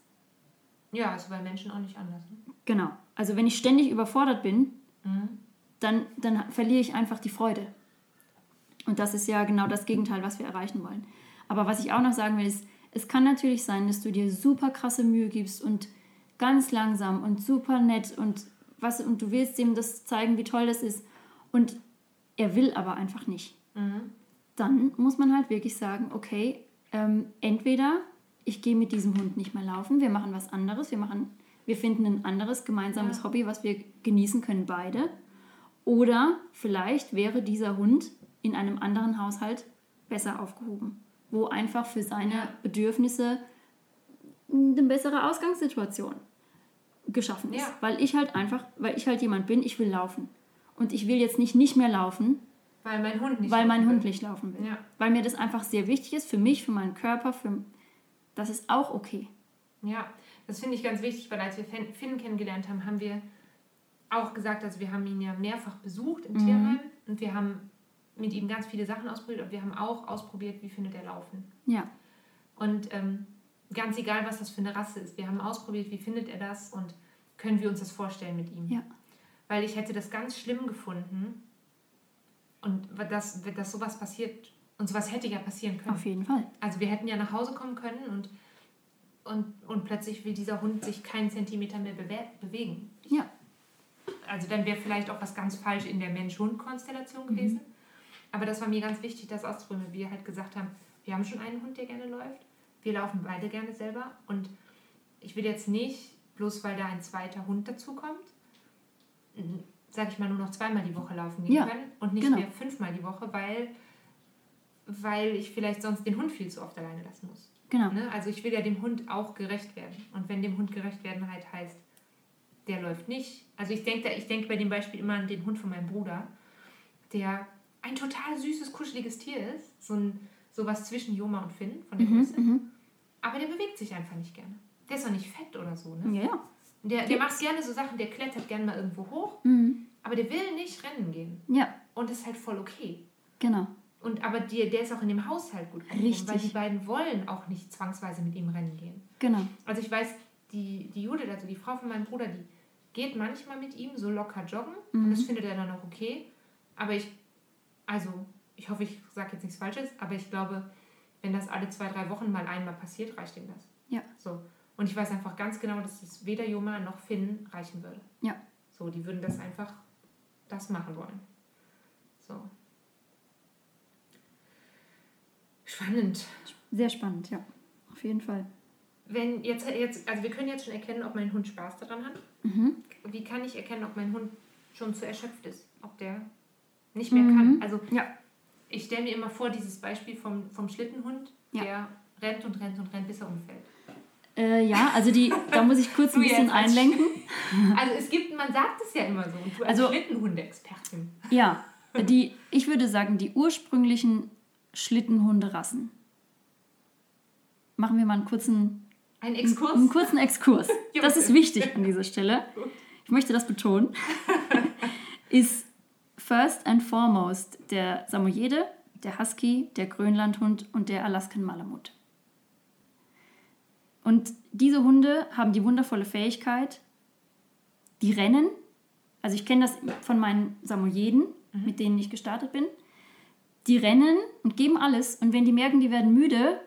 Ja, ist bei Menschen auch nicht anders. Ne? Genau. Also wenn ich ständig überfordert bin, Mhm. dann, dann verliere ich einfach die Freude. Und das ist ja genau das Gegenteil, was wir erreichen wollen. Aber was ich auch noch sagen will, ist, es kann natürlich sein, dass du dir super krasse Mühe gibst und ganz langsam und super nett und was und du willst ihm das zeigen, wie toll das ist und er will aber einfach nicht. Mhm. Dann muss man halt wirklich sagen, okay, ähm, entweder ich gehe mit diesem Hund nicht mehr laufen, wir machen was anderes, wir machen, wir finden ein anderes gemeinsames Ja. Hobby, was wir genießen können beide. Oder vielleicht wäre dieser Hund in einem anderen Haushalt besser aufgehoben, wo einfach für seine. Bedürfnisse eine bessere Ausgangssituation geschaffen ist. Ja. Weil ich halt einfach, weil ich halt jemand bin, ich will laufen. Und ich will jetzt nicht nicht mehr laufen, Weil mein Hund nicht weil mein laufen Hund will. nicht laufen will. Ja. Weil mir das einfach sehr wichtig ist, für mich, für meinen Körper, für das ist auch okay. Ja, das finde ich ganz wichtig, weil als wir Finn Finn kennengelernt haben, haben wir auch gesagt, also wir haben ihn ja mehrfach besucht im Mhm. Tierheim und wir haben mit ihm ganz viele Sachen ausprobiert und wir haben auch ausprobiert, wie findet er Laufen. Ja, Und ähm, ganz egal, was das für eine Rasse ist, wir haben ausprobiert, wie findet er das und können wir uns das vorstellen mit ihm. Ja. Weil ich hätte das ganz schlimm gefunden und dass, dass sowas passiert und sowas hätte ja passieren können. auf jeden Fall. Also wir hätten ja nach Hause kommen können und, und, und plötzlich will dieser Hund sich keinen Zentimeter mehr bewe bewegen. Ja, Also dann wäre vielleicht auch was ganz falsch in der Mensch-Hund-Konstellation gewesen. Aber das war mir ganz wichtig, das auszuprobieren. weil Wir halt gesagt haben, wir haben schon einen Hund, der gerne läuft. Wir laufen beide gerne selber. Und ich will jetzt nicht, bloß weil da ein zweiter Hund dazukommt, sag ich mal, nur noch zweimal die Woche laufen gehen Ja, können und nicht genau. mehr fünfmal die Woche, weil, weil ich vielleicht sonst den Hund viel zu oft alleine lassen muss. genau. Ne? Also ich will ja dem Hund auch gerecht werden. Und wenn dem Hund gerecht werden halt heißt, der läuft nicht. Also ich denke ich denk bei dem Beispiel immer an den Hund von meinem Bruder, der ein total süßes, kuscheliges Tier ist. So ein sowas zwischen Joma und Finn von der Mhm, Größe. mhm. Aber der bewegt sich einfach nicht gerne. Der ist auch nicht fett oder so. Ne? Ja, ja. Der, der macht gerne so Sachen, der klettert gerne mal irgendwo hoch, Mhm. aber der will nicht rennen gehen. Ja, Und das ist halt voll okay. genau. Und aber die, der ist auch in dem Haushalt gut angekommen, Richtig. weil die beiden wollen auch nicht zwangsweise mit ihm rennen gehen. Genau. Also ich weiß, die, die Judith, also die Frau von meinem Bruder, die geht manchmal mit ihm so locker joggen und das findet er dann auch okay. Aber ich, also ich hoffe, ich sage jetzt nichts Falsches, aber ich glaube, wenn das alle zwei, drei Wochen mal einmal passiert, reicht ihm das. Ja. So. Und ich weiß einfach ganz genau, dass das weder Joma noch Finn reichen würde. Ja. So, die würden das einfach das machen wollen. So. Spannend. Sehr spannend, ja. Auf jeden Fall. Wenn jetzt, jetzt, also wir können jetzt schon erkennen, ob mein Hund Spaß daran hat. Mhm. Wie kann ich erkennen, ob mein Hund schon zu erschöpft ist? Ob der nicht mehr Mhm. kann? Also Ja. ich stelle mir immer vor, dieses Beispiel vom, vom Schlittenhund, Ja. der rennt und rennt und rennt, bis er umfällt. Äh, ja, also die, da muss ich kurz ein bisschen einlenken. Also es gibt, man sagt es ja immer so. Und du als Also- Schlittenhunde-Expertin. Ja, die, ich würde sagen, die ursprünglichen Schlittenhunderassen. Machen wir mal einen kurzen, Ein Exkurs? einen kurzen Exkurs. Das ist wichtig an dieser Stelle. Ich möchte das betonen. Ist first and foremost der Samoyede, der Husky, der Grönlandhund und der Alaskan Malamut. Und diese Hunde haben die wundervolle Fähigkeit, die rennen. Also ich kenne das von meinen Samoyeden, mit denen ich gestartet bin. Die rennen und geben alles. Und wenn die merken, die werden müde,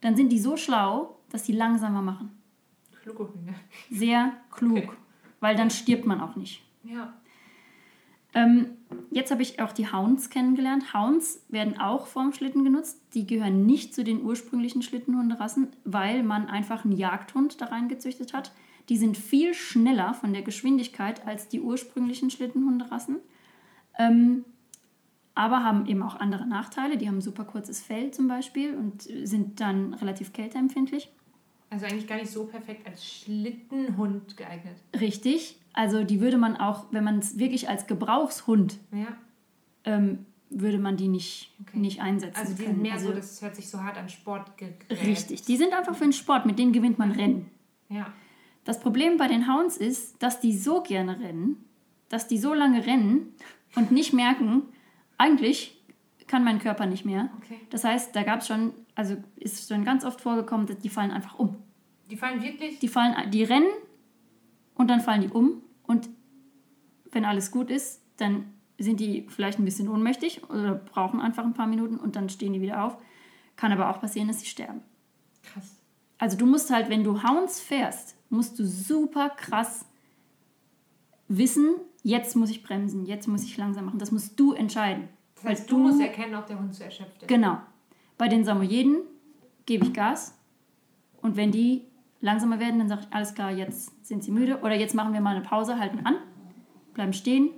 dann sind die so schlau, dass die langsamer machen. Kluge Hunde. Sehr klug, Okay. weil dann stirbt man auch nicht. Ja. Ähm, jetzt habe ich auch die Hounds kennengelernt. Hounds werden auch vorm Schlitten genutzt. Die gehören nicht zu den ursprünglichen Schlittenhunderassen, weil man einfach einen Jagdhund da reingezüchtet hat. Die sind viel schneller von der Geschwindigkeit als die ursprünglichen Schlittenhunderassen. Ähm, aber haben eben auch andere Nachteile. Die haben super kurzes Fell zum Beispiel und sind dann relativ kälteempfindlich. Also eigentlich gar nicht so perfekt als Schlittenhund geeignet. Richtig. Also die würde man auch, wenn man es wirklich als Gebrauchshund Ja. ähm, würde man die nicht, Okay. nicht einsetzen Also die können. sind mehr also, so, das hört sich so hart an Sport Richtig. Die sind einfach für den Sport, mit denen gewinnt man Rennen. Ja. Das Problem bei den Hounds ist, dass die so gerne rennen, dass die so lange rennen und nicht merken, eigentlich kann mein Körper nicht mehr. Okay. Das heißt, da gab es schon, also ist schon ganz oft vorgekommen, dass die fallen einfach um. Die fallen wirklich. Die fallen, die rennen und dann fallen die um und wenn alles gut ist, dann sind die vielleicht ein bisschen ohnmächtig oder brauchen einfach ein paar Minuten und dann stehen die wieder auf. Kann aber auch passieren, dass sie sterben. Krass. Also du musst halt, wenn du Hounds fährst, musst du super krass wissen, jetzt muss ich bremsen, jetzt muss ich langsam machen. Das musst du entscheiden. Das heißt, du musst erkennen, ob der Hund zu erschöpft ist. Genau. Bei den Samoyeden gebe ich Gas und wenn die langsamer werden, dann sage ich, alles klar, jetzt sind sie müde oder jetzt machen wir mal eine Pause, halten an, bleiben stehen,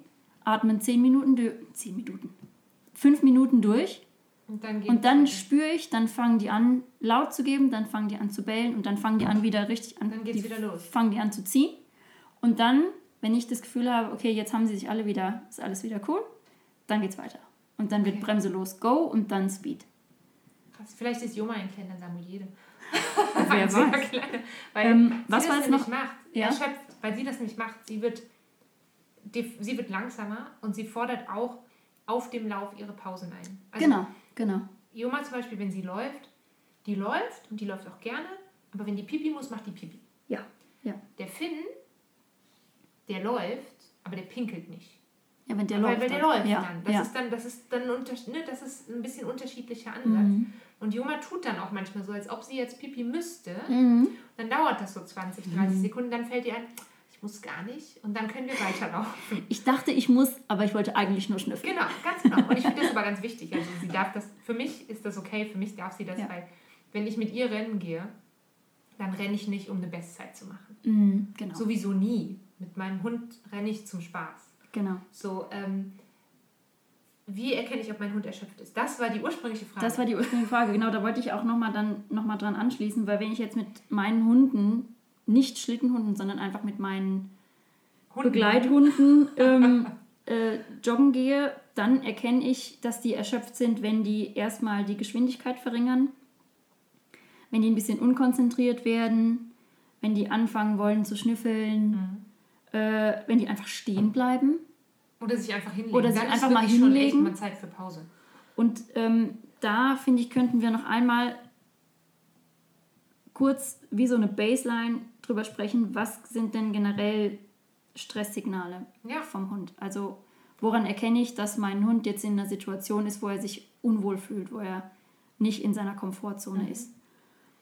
atmen 10 Minuten, durch- 10 Minuten, 5 Minuten durch Und dann, und dann spüre ich, dann fangen die an laut zu geben, dann fangen die an zu bellen und dann fangen die an wieder richtig an. Dann geht's die wieder los. Fangen die an zu ziehen und dann, wenn ich das Gefühl habe, okay, jetzt haben sie sich alle wieder, ist alles wieder cool, dann geht's weiter. Und dann wird Okay. Bremse los, go und dann Speed. Krass. Vielleicht ist Joma ein kleiner Samoyede. Wer weiß. Weil Ähm, sie was das war jetzt noch? macht, Ja? erschöpft, weil sie das nicht macht. Sie wird, die, sie wird langsamer und sie fordert auch auf dem Lauf ihre Pausen ein. Also Genau, genau. Joma zum Beispiel, wenn sie läuft, die läuft und die läuft auch gerne, aber wenn die Pipi muss, macht die Pipi. Ja, ja. Der Finn, der läuft, aber der pinkelt nicht. Ja, wenn der weil, läuft. weil der dann. läuft ja, dann. Das ja. ist dann, das ist dann ne, das ist ein bisschen unterschiedlicher Ansatz. Mhm. Und Joma tut dann auch manchmal so, als ob sie jetzt Pipi müsste. Mhm. Dann dauert das so 20, 30 Sekunden, dann fällt ihr ein, ich muss gar nicht und dann können wir weiterlaufen. Ich dachte, ich muss, aber ich wollte eigentlich nur schnüffeln. Genau, ganz genau. Und ich finde das aber ganz wichtig. Also sie darf das, für mich ist das okay, für mich darf sie das, Ja. weil wenn ich mit ihr rennen gehe, dann renne ich nicht, um eine Bestzeit zu machen. Mhm, genau, Sowieso nie. Mit meinem Hund renne ich zum Spaß. genau. So, ähm, wie erkenne ich, ob mein Hund erschöpft ist? Das war die ursprüngliche Frage. Das war die ursprüngliche Frage. Genau, da wollte ich auch nochmal dann noch mal dran anschließen, weil wenn ich jetzt mit meinen Hunden, nicht Schlittenhunden, sondern einfach mit meinen Hunden. Begleithunden ähm, äh, joggen gehe, dann erkenne ich, dass die erschöpft sind, wenn die erstmal die Geschwindigkeit verringern, wenn die ein bisschen unkonzentriert werden, wenn die anfangen wollen zu schnüffeln, äh, wenn die einfach stehen bleiben. Oder sich einfach hinlegen. Oder sich Dann einfach mal wirklich schon hinlegen. mal Zeit für Pause. Und ähm, da finde ich, könnten wir noch einmal kurz wie so eine Baseline drüber sprechen, was sind denn generell Stresssignale Ja. vom Hund? Also woran erkenne ich, dass mein Hund jetzt in einer Situation ist, wo er sich unwohl fühlt, wo er nicht in seiner Komfortzone ist?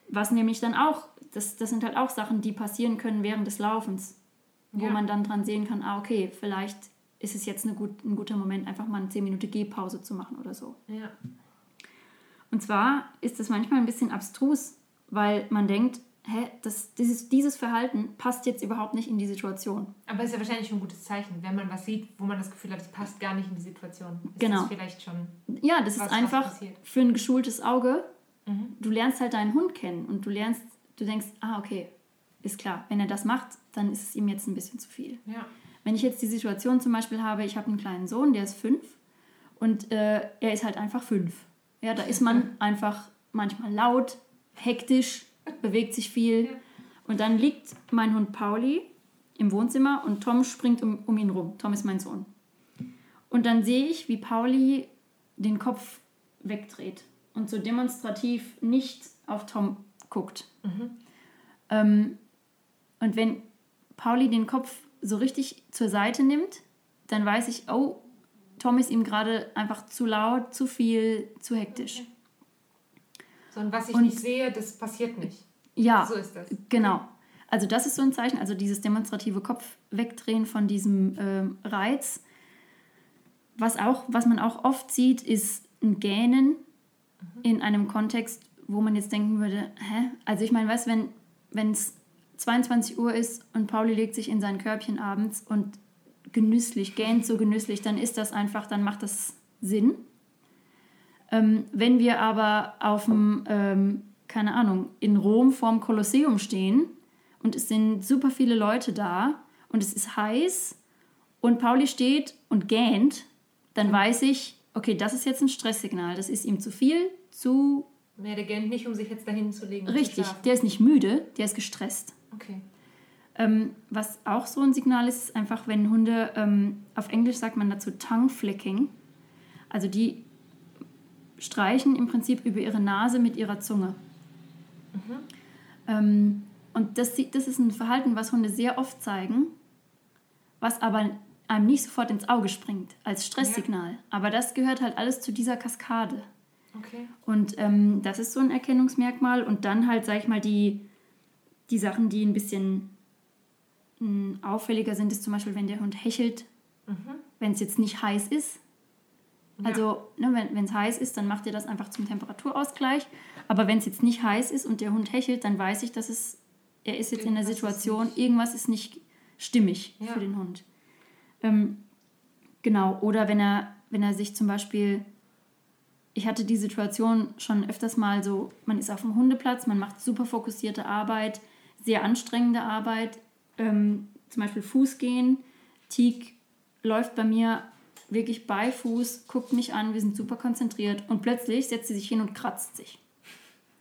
Was nämlich dann auch, das, das sind halt auch Sachen, die passieren können während des Laufens, wo Ja. man dann dran sehen kann, ah okay, vielleicht ist es jetzt gut, ein guter Moment, einfach mal eine 10 Minuten Gehpause zu machen oder so. Ja. Und zwar ist es manchmal ein bisschen abstrus, weil man denkt, hä, das, dieses, dieses Verhalten passt jetzt überhaupt nicht in die Situation. Aber es ist ja wahrscheinlich schon ein gutes Zeichen, wenn man was sieht, wo man das Gefühl hat, es passt gar nicht in die Situation. Ist Genau. Das vielleicht schon. Ja, das Was- ist einfach für ein geschultes Auge. Mhm. Du lernst halt deinen Hund kennen und du lernst, du denkst, ah, okay, ist klar, wenn er das macht, dann ist es ihm jetzt ein bisschen zu viel. Ja. Wenn ich jetzt die Situation zum Beispiel habe, ich habe einen kleinen Sohn, der ist fünf und äh, er ist halt einfach fünf. Ja, da ist man einfach manchmal laut, hektisch, bewegt sich viel. Und dann liegt mein Hund Pauli im Wohnzimmer und Tom springt um, um ihn rum. Tom ist mein Sohn. Und dann sehe ich, wie Pauli den Kopf wegdreht und so demonstrativ nicht auf Tom guckt. Ähm, und wenn Pauli den Kopf so richtig zur Seite nimmt, dann weiß ich, oh, Tom ist ihm gerade einfach zu laut, zu viel, zu hektisch. So, und was ich Und- nicht sehe, das passiert nicht. Ja, So ist das. genau. Also das ist so ein Zeichen, also dieses demonstrative Kopf wegdrehen von diesem ähm, Reiz. Was, auch, was man auch oft sieht, ist ein Gähnen in einem Kontext, wo man jetzt denken würde, hä? Also ich meine, weißt du, wenn es 22 Uhr ist und Pauli legt sich in sein Körbchen abends und genüsslich, gähnt so genüsslich, dann ist das einfach, dann macht das Sinn. Ähm, wenn wir aber auf dem, ähm, keine Ahnung, in Rom vorm Kolosseum stehen und es sind super viele Leute da und es ist heiß und Pauli steht und gähnt, dann weiß ich, okay, das ist jetzt ein Stresssignal. Das ist ihm zu viel, zu Mehr der Gent nicht, um sich jetzt dahin zu legen. zu richtig. schlafen. Der ist nicht müde, der ist gestresst. Okay. Ähm, was auch so ein Signal ist, ist einfach, wenn Hunde, ähm, auf Englisch sagt man dazu Tongue Flicking, also die streichen im Prinzip über ihre Nase mit ihrer Zunge. Ähm, und das, das ist ein Verhalten, was Hunde sehr oft zeigen, was aber einem nicht sofort ins Auge springt als Stresssignal. Aber das gehört halt alles zu dieser Kaskade. Okay. Und ähm, das ist so ein Erkennungsmerkmal. Und dann halt, sag ich mal, die, die Sachen, die ein bisschen mh, auffälliger sind, ist zum Beispiel, wenn der Hund hechelt, wenn es jetzt nicht heiß ist. Also, ne, wenn es heiß ist, dann macht er das einfach zum Temperaturausgleich. Aber wenn es jetzt nicht heiß ist und der Hund hechelt, dann weiß ich, dass es, er ist jetzt in der ist Situation, nicht- irgendwas ist nicht stimmig Ja. für den Hund. Ähm, genau, oder wenn er, wenn er sich zum Beispiel ich hatte die Situation schon öfters mal so, man ist auf dem Hundeplatz, man macht super fokussierte Arbeit, sehr anstrengende Arbeit, ähm, zum Beispiel Fußgehen. Teak läuft bei mir wirklich bei Fuß, guckt mich an, wir sind super konzentriert und plötzlich setzt sie sich hin und kratzt sich.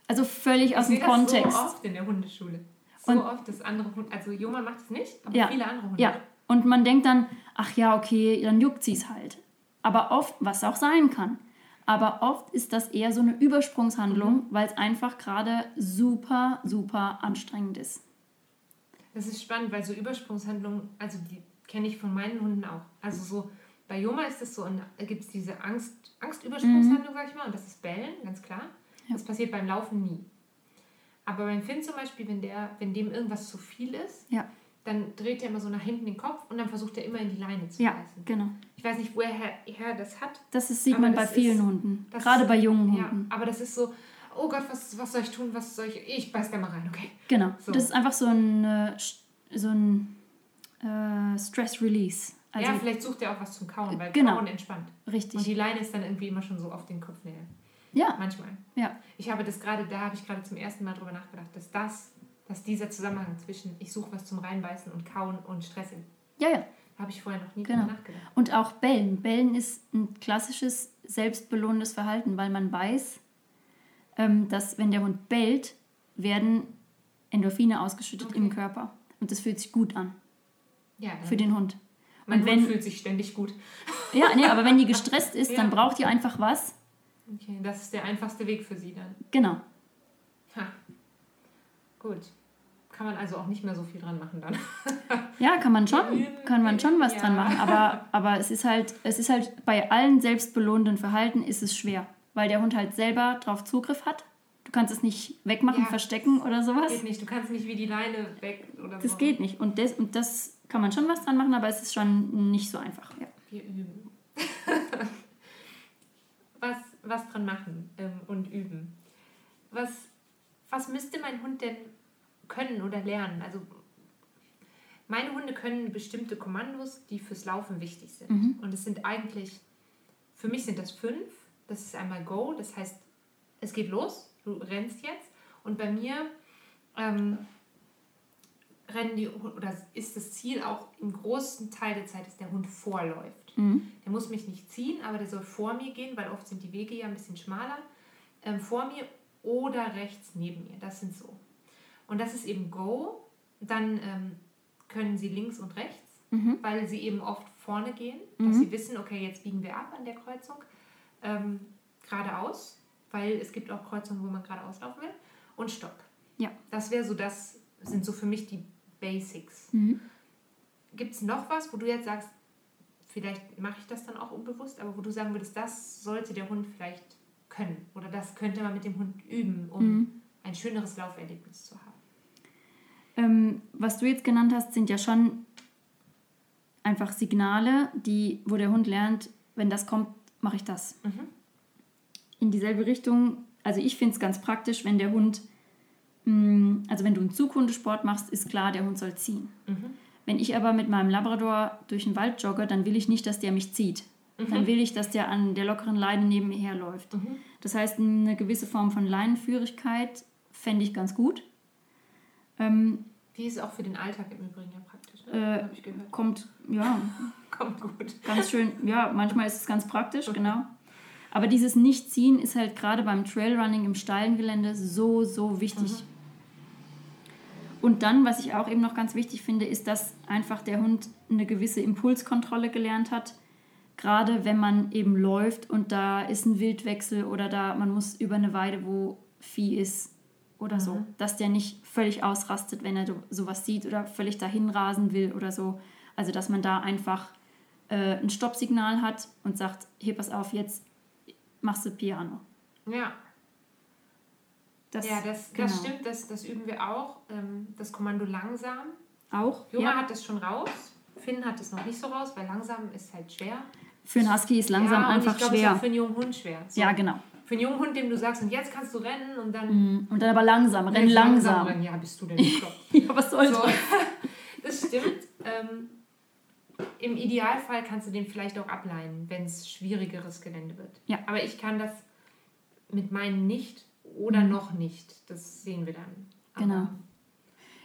Also völlig aus ich dem sehe das Kontext. so oft in der Hundeschule. So Und- oft, dass andere Hunde, also Joma macht es nicht, aber Ja, viele andere Hunde. Ja, und man denkt dann, ach ja, okay, dann juckt sie es halt. Aber oft, was auch sein kann, aber oft ist das eher so eine Übersprungshandlung, weil es einfach gerade super, super anstrengend ist. Das ist spannend, weil so Übersprungshandlungen, also die kenne ich von meinen Hunden auch. Also so, bei Joma ist es so, gibt es diese Angst, Angstübersprungshandlung, sag ich mal, und das ist Bellen, ganz klar. Ja. Das passiert beim Laufen nie. Aber beim Finn zum Beispiel, wenn, der, wenn dem irgendwas zu viel ist, Ja, dann dreht er immer so nach hinten den Kopf und dann versucht er immer in die Leine zu ja, beißen. genau. Ich weiß nicht, woher er das hat. Das ist, sieht man bei vielen ist- Hunden, gerade ist- bei jungen Ja, Hunden. aber das ist so, oh Gott, was, was soll ich tun, was soll ich, ich beiß da mal rein, okay. Genau, So. das ist einfach so ein, äh, so ein äh, Stress-Release. Also ja, vielleicht sucht er auch was zum Kauen, weil Genau. Kauen entspannt. Und richtig. die Leine ist dann irgendwie immer schon so auf den Kopfnähe. Ja, Manchmal. ja, Ich habe das gerade, da habe ich gerade zum ersten Mal drüber nachgedacht, dass das, dass dieser Zusammenhang zwischen ich suche was zum Reinbeißen und Kauen und Stressen, ja, ja. habe ich vorher noch nie Genau. nachgedacht. Und auch Bellen. Bellen ist ein klassisches selbstbelohnendes Verhalten, weil man weiß, ähm, dass wenn der Hund bellt, werden Endorphine ausgeschüttet Okay. im Körper. Und das fühlt sich gut an Ja, dann für den Hund. mein Und Hund wenn- fühlt sich ständig gut. Ja, nee, aber wenn die gestresst ist, dann Ja. braucht die einfach was. Okay, das ist der einfachste Weg für sie dann. Genau. Ha. Gut. Kann man also auch nicht mehr so viel dran machen dann. Ja, kann man schon, kann man schon was ja. dran machen. Aber, aber es ist halt, es ist halt bei allen selbstbelohnenden Verhalten ist es schwer, weil der Hund halt selber drauf Zugriff hat. Du kannst es nicht wegmachen, Ja. verstecken oder sowas. Geht nicht, du kannst nicht wie die Leine weg oder so. Das geht nicht. Und das, und das kann man schon was dran machen, aber es ist schon nicht so einfach. Ja. Wir üben. was, was dran machen ähm, und üben. Was, was müsste mein Hund denn können oder lernen? Also meine Hunde können bestimmte Kommandos, die fürs Laufen wichtig sind. Mhm. Und es sind eigentlich, für mich sind das fünf. Das ist einmal Go, das heißt, es geht los, du rennst jetzt. Und bei mir ähm, rennen die, oder ist das Ziel auch im großen Teil der Zeit, dass der Hund vorläuft. Mhm. Der muss mich nicht ziehen, aber der soll vor mir gehen, weil oft sind die Wege ja ein bisschen schmaler. Ähm, vor mir oder rechts neben mir. Das sind so. Und das ist eben Go. Dann ähm, können sie links und rechts, Mhm. weil sie eben oft vorne gehen, dass Mhm. sie wissen, okay, jetzt biegen wir ab an der Kreuzung. Ähm, geradeaus, weil es gibt auch Kreuzungen, wo man geradeaus laufen will. Und Stopp. Ja. Das wäre so, das sind so für mich die Basics. Mhm. Gibt es noch was, wo du jetzt sagst, vielleicht mache ich das dann auch unbewusst, aber wo du sagen würdest, das sollte der Hund vielleicht können oder das könnte man mit dem Hund üben, um Mhm. ein schöneres Lauferlebnis zu haben? Ähm, was du jetzt genannt hast, sind ja schon einfach Signale, die, wo der Hund lernt, wenn das kommt, mache ich das. Mhm. In dieselbe Richtung, also ich finde es ganz praktisch, wenn der Hund, mh, also wenn du einen Zughundesport machst, ist klar, der Hund soll ziehen. Mhm. Wenn ich aber mit meinem Labrador durch den Wald jogge, dann will ich nicht, dass der mich zieht. Dann will ich, dass der an der lockeren Leine neben mir herläuft. Mhm. Das heißt, eine gewisse Form von Leinenführigkeit fände ich ganz gut. Ähm, Die ist auch für den Alltag im Übrigen ja praktisch, ne? Äh, habe ich gehört. kommt, ja, Kommt gut. ganz schön, ja, manchmal ist es ganz praktisch, genau. Aber dieses Nicht-Ziehen ist halt gerade beim Trailrunning im steilen Gelände so, so wichtig. Und dann, was ich auch eben noch ganz wichtig finde, ist, dass einfach der Hund eine gewisse Impulskontrolle gelernt hat. Gerade wenn man eben läuft und da ist ein Wildwechsel oder da man muss über eine Weide, wo Vieh ist oder so, Mhm. dass der nicht völlig ausrastet, wenn er sowas sieht oder völlig dahin rasen will oder so. Also dass man da einfach äh, ein Stoppsignal hat und sagt, hier pass auf, jetzt machst du Piano. Ja, Das, ja das, genau. das stimmt, das, das üben wir auch. Ähm, das Kommando langsam. Auch? Joma Ja. hat das schon raus. Finn hat es noch nicht so raus, weil langsam ist halt schwer. Für einen Husky ist langsam ja, einfach ich glaube, es ist schwer. auch für einen jungen Hund schwer. So. Ja, genau. Für einen jungen Hund, dem du sagst, und jetzt kannst du rennen und dann. Mhm. Und dann aber langsam, renn langsam. rennen. Ja, bist du denn? Ja, was soll so. das? Das stimmt. Ähm, Im Idealfall kannst du den vielleicht auch ableihen, wenn es schwierigeres Gelände wird. Ja. Aber ich kann das mit meinen nicht oder Mhm. noch nicht. Das sehen wir dann. Aber- Genau.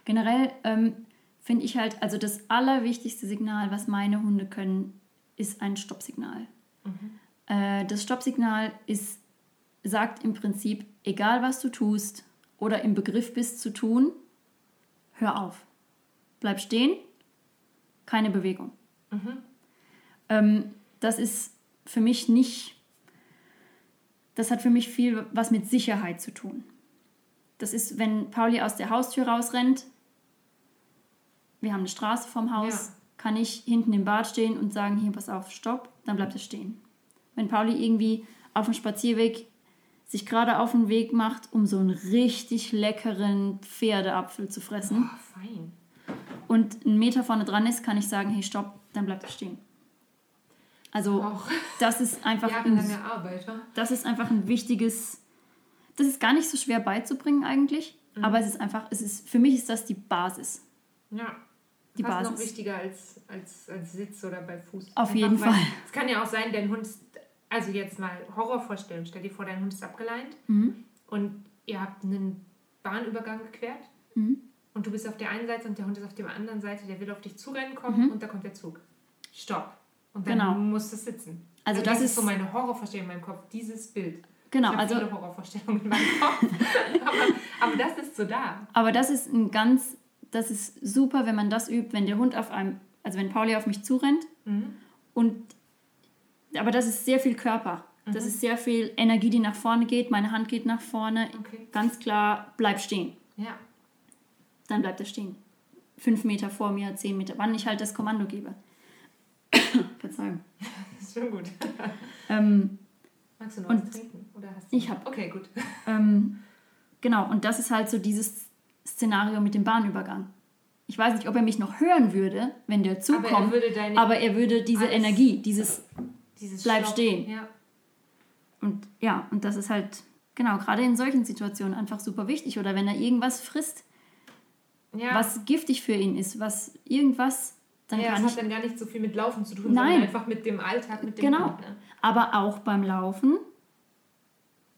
Generell ähm, finde ich halt, also das allerwichtigste Signal, was meine Hunde können, ist ein Stoppsignal. Äh, das Stoppsignal ist, sagt im Prinzip, egal was du tust oder im Begriff bist zu tun, hör auf. Bleib stehen, keine Bewegung. Ähm, das ist für mich nicht, das hat für mich viel was mit Sicherheit zu tun. Das ist, wenn Pauli aus der Haustür rausrennt, wir haben eine Straße vorm Haus, Ja. kann ich hinten im Bad stehen und sagen, hier, pass auf, stopp, dann bleibt er stehen. Wenn Pauli irgendwie auf dem Spazierweg sich gerade auf den Weg macht, um so einen richtig leckeren Pferdeapfel zu fressen Oh, fein. und einen Meter vorne dran ist, kann ich sagen, hey, stopp, dann bleibt er stehen. Also Auch das ist einfach ein Arbeit. das ist einfach ein wichtiges. Das ist gar nicht so schwer beizubringen eigentlich, Mhm. aber es ist einfach, es ist für mich ist das die Basis. Ja. Die Fast noch Basis. wichtiger als, als, als Sitz oder bei Fuß. Auf jeden weil Fall. Es kann ja auch sein, dein Hund ist, also jetzt mal Horrorvorstellung, stell dir vor, dein Hund ist abgeleint Mhm. und ihr habt einen Bahnübergang gequert Mhm. und du bist auf der einen Seite und der Hund ist auf der anderen Seite, der will auf dich zurennen kommen und da kommt der Zug. Stopp. Und dann Mhm. Genau. musst du sitzen. Also das, das ist so meine Horrorvorstellung in meinem Kopf, dieses Bild. Genau, also- viele Horrorvorstellungen in meinem Kopf. aber, aber das ist so da. Aber das ist ein ganz, das ist super, wenn man das übt, wenn der Hund auf einem, also wenn Pauli auf mich zurennt Mhm. und, aber das ist sehr viel Körper. Das ist sehr viel Energie, die nach vorne geht. Meine Hand geht nach vorne. Okay. Ganz klar, bleib stehen. Ja. Dann bleibt er stehen. Fünf Meter vor mir, zehn Meter, wann ich halt das Kommando gebe. Verzeihung. Das ist schon gut. Ähm, Magst du noch was trinken? Oder hast du Ich hab. Okay, gut. Ähm, genau, und das ist halt so dieses Szenario mit dem Bahnübergang. Ich weiß nicht, ob er mich noch hören würde, wenn der zukommt, Aber er würde deine- aber er würde diese Energie, dieses Dieses Bleib Stopp- stehen. Ja. und ja, und das ist halt genau gerade in solchen Situationen einfach super wichtig oder wenn er irgendwas frisst, ja. was giftig für ihn ist, was irgendwas, dann ja, kann das ich hat dann gar nicht so viel mit Laufen zu tun, Nein. sondern einfach mit dem Alltag, mit dem Genau. Ne? Aber auch beim Laufen.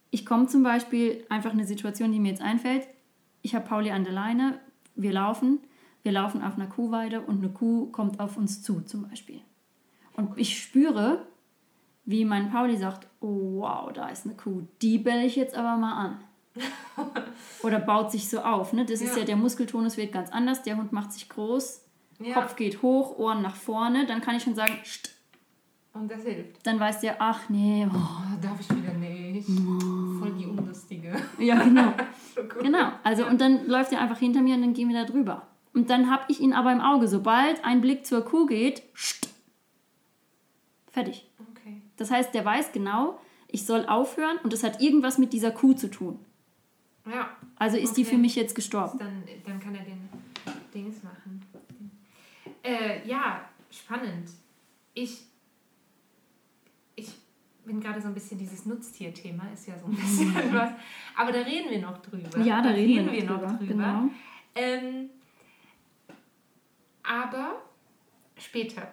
Ich komme zum Beispiel, einfach eine Situation, die mir jetzt einfällt. Ich habe Pauli an der Leine, wir laufen, wir laufen auf einer Kuhweide und eine Kuh kommt auf uns zu zum Beispiel. Und ich spüre, wie mein Pauli sagt, oh wow, da ist eine Kuh, die belle ich jetzt aber mal an. Oder baut sich so auf. Ne? Das ist Ja. ja der Muskeltonus wird ganz anders, der Hund macht sich groß, Ja. Kopf geht hoch, Ohren nach vorne, dann kann ich schon sagen, "St", Und das hilft. dann weiß der, ach nee, oh. Oh, darf ich wieder nicht. Voll die Unlustige. Ja, genau. So. Genau. Also und dann läuft er einfach hinter mir und dann gehen wir da drüber. Und dann habe ich ihn aber im Auge. Sobald ein Blick zur Kuh geht, scht, fertig. Okay. Das heißt, der weiß genau, ich soll aufhören und es hat irgendwas mit dieser Kuh zu tun. Ja. Also ist die Okay. für mich jetzt gestorben. Dann, dann kann er den Dings machen. Äh, ja, spannend. Ich bin gerade so ein bisschen dieses Nutztier-Thema, ist ja so ein bisschen was. Aber da reden wir noch drüber. Ja, da reden wir noch drüber, genau. Ähm, aber später.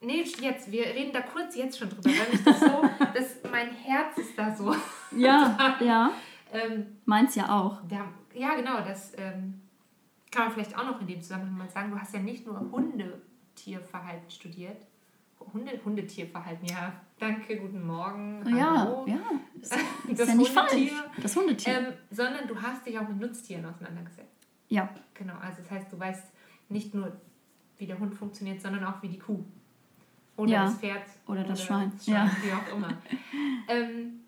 Nee, jetzt, wir reden da kurz jetzt schon drüber, weil mich das so, das, mein Herz ist da so. Ja, ja. Ähm, Meins ja auch. da, ja, genau, das ähm, kann man vielleicht auch noch in dem Zusammenhang mal sagen. Du hast ja nicht nur Hundetierverhalten studiert. Hunde, Hundetierverhalten, ja. Danke, guten Morgen. Ja, hallo. ja. Ist, ist Das ja nicht Hundetier. falsch. Das Hundetier. Ähm, sondern du hast dich auch mit Nutztieren auseinandergesetzt. ja, Genau, also das heißt, du weißt nicht nur, wie der Hund funktioniert, sondern auch wie die Kuh. Oder Ja, das Pferd. oder das Schwein, ja. Wie auch immer. ähm,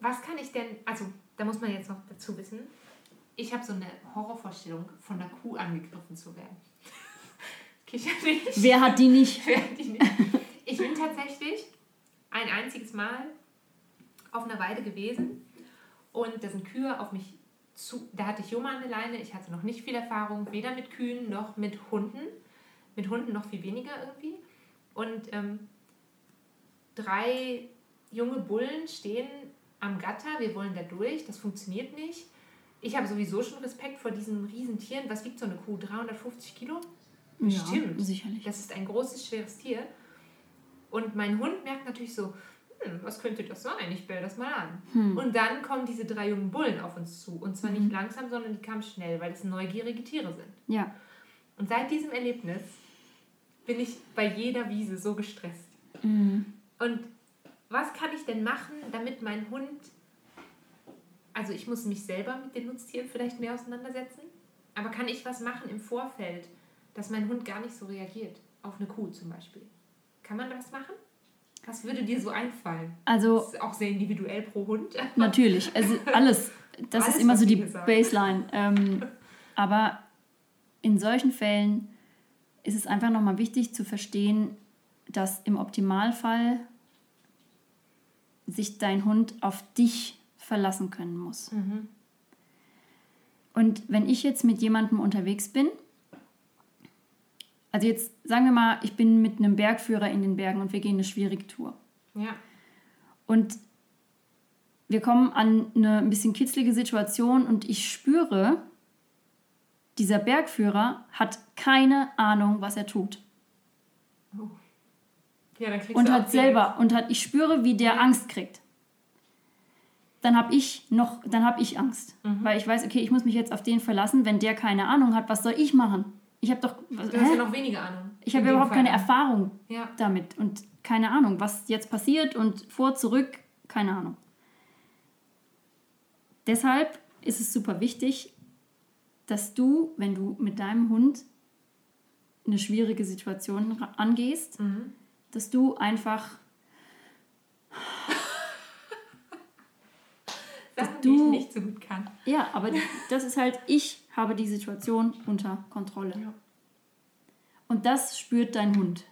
was kann ich denn, also da muss man jetzt noch dazu wissen, ich habe so eine Horrorvorstellung, von der Kuh angegriffen zu werden. Kicher nicht. wer hat die nicht? Wer die nicht. Ich bin tatsächlich ein einziges Mal auf einer Weide gewesen und da sind Kühe auf mich zu. Da hatte ich Joma an der Leine. Ich hatte noch nicht viel Erfahrung, weder mit Kühen noch mit Hunden. Mit Hunden noch viel weniger irgendwie. Und ähm, drei junge Bullen stehen am Gatter. Wir wollen da durch. Das funktioniert nicht. Ich habe sowieso schon Respekt vor diesen riesen Tieren. Was wiegt so eine Kuh? 350 Kilo? Ja, sicherlich. Das ist ein großes, schweres Tier. Und mein Hund merkt natürlich so, hm, was könnte das sein? Ich bell das mal an. Hm. Und dann kommen diese drei jungen Bullen auf uns zu. Und zwar nicht langsam, sondern die kamen schnell, weil es neugierige Tiere sind. Ja. Und seit diesem Erlebnis bin ich bei jeder Wiese so gestresst. Mhm. Und was kann ich denn machen, damit mein Hund, also ich muss mich selber mit den Nutztieren vielleicht mehr auseinandersetzen, aber kann ich was machen im Vorfeld, dass mein Hund gar nicht so reagiert, auf eine Kuh zum Beispiel? Kann man das machen? Was würde dir so einfallen? Also Das ist auch sehr individuell pro Hund. Natürlich, also alles. Das Alles, ist immer so die. Baseline. Ähm, aber in solchen Fällen ist es einfach nochmal wichtig zu verstehen, dass im Optimalfall sich dein Hund auf dich verlassen können muss. Mhm. Und wenn ich jetzt mit jemandem unterwegs bin, also jetzt sagen wir mal, ich bin mit einem Bergführer in den Bergen und wir gehen eine schwierige Tour. Ja. Und wir kommen an eine ein bisschen kitzlige Situation und ich spüre, dieser Bergführer hat keine Ahnung, was er tut. ja, dann kriegst Und du hat selber, und hat, ich spüre, wie der Angst kriegt. Dann habe ich noch, dann habe ich Angst. Mhm. Weil ich weiß, okay, ich muss mich jetzt auf den verlassen. Wenn der keine Ahnung hat, was soll ich machen? Ich habe doch, was, Du hast hä? ja noch weniger Ahnung. ich habe überhaupt Fall. keine Erfahrung Ja. damit und keine Ahnung, was jetzt passiert und vor, zurück, keine Ahnung. Deshalb ist es super wichtig, dass du, wenn du mit deinem Hund eine schwierige Situation angehst, Mhm. dass du einfach Sachen, die du- ich nicht so gut kann. Ja, aber die- das ist halt, ich habe die Situation unter Kontrolle. Ja. Und das spürt dein Hund.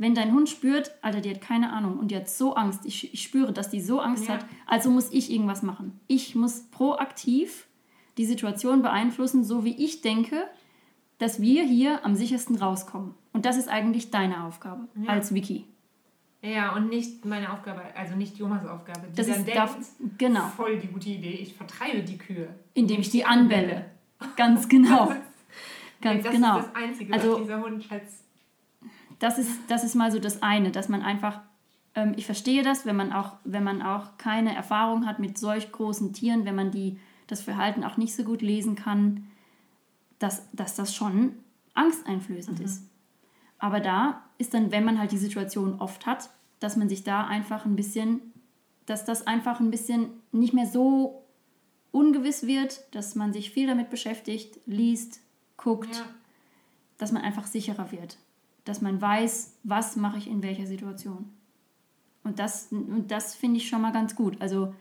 Wenn dein Hund spürt, Alter, die hat keine Ahnung und die hat so Angst, ich, ich spüre, dass die so Angst Ja. hat, also muss ich irgendwas machen. Ich muss proaktiv die Situation beeinflussen, so wie ich denke, dass wir hier am sichersten rauskommen. Und das ist eigentlich deine Aufgabe Ja. als Wiki. Ja, und nicht meine Aufgabe, also nicht Jomas Aufgabe. Die Das dann ist denkt, darf, genau, voll die gute Idee, ich vertreibe die Kühe. indem ich die anbelle. Ganz genau. Ganz das genau. ist das Einzige, Also- was dieser Hund als... das ist, das ist mal so das eine, dass man einfach, ähm, ich verstehe das, wenn man, auch, wenn man auch keine Erfahrung hat mit solch großen Tieren, wenn man die, das Verhalten auch nicht so gut lesen kann, dass, dass das schon angsteinflößend ist. Aber da ist dann, wenn man halt die Situation oft hat, dass man sich da einfach ein bisschen, dass das einfach ein bisschen nicht mehr so ungewiss wird, dass man sich viel damit beschäftigt, liest, guckt Ja, dass man einfach sicherer wird. Dass man weiß, was mache ich in welcher Situation. Und das, und das finde ich schon mal ganz gut. Also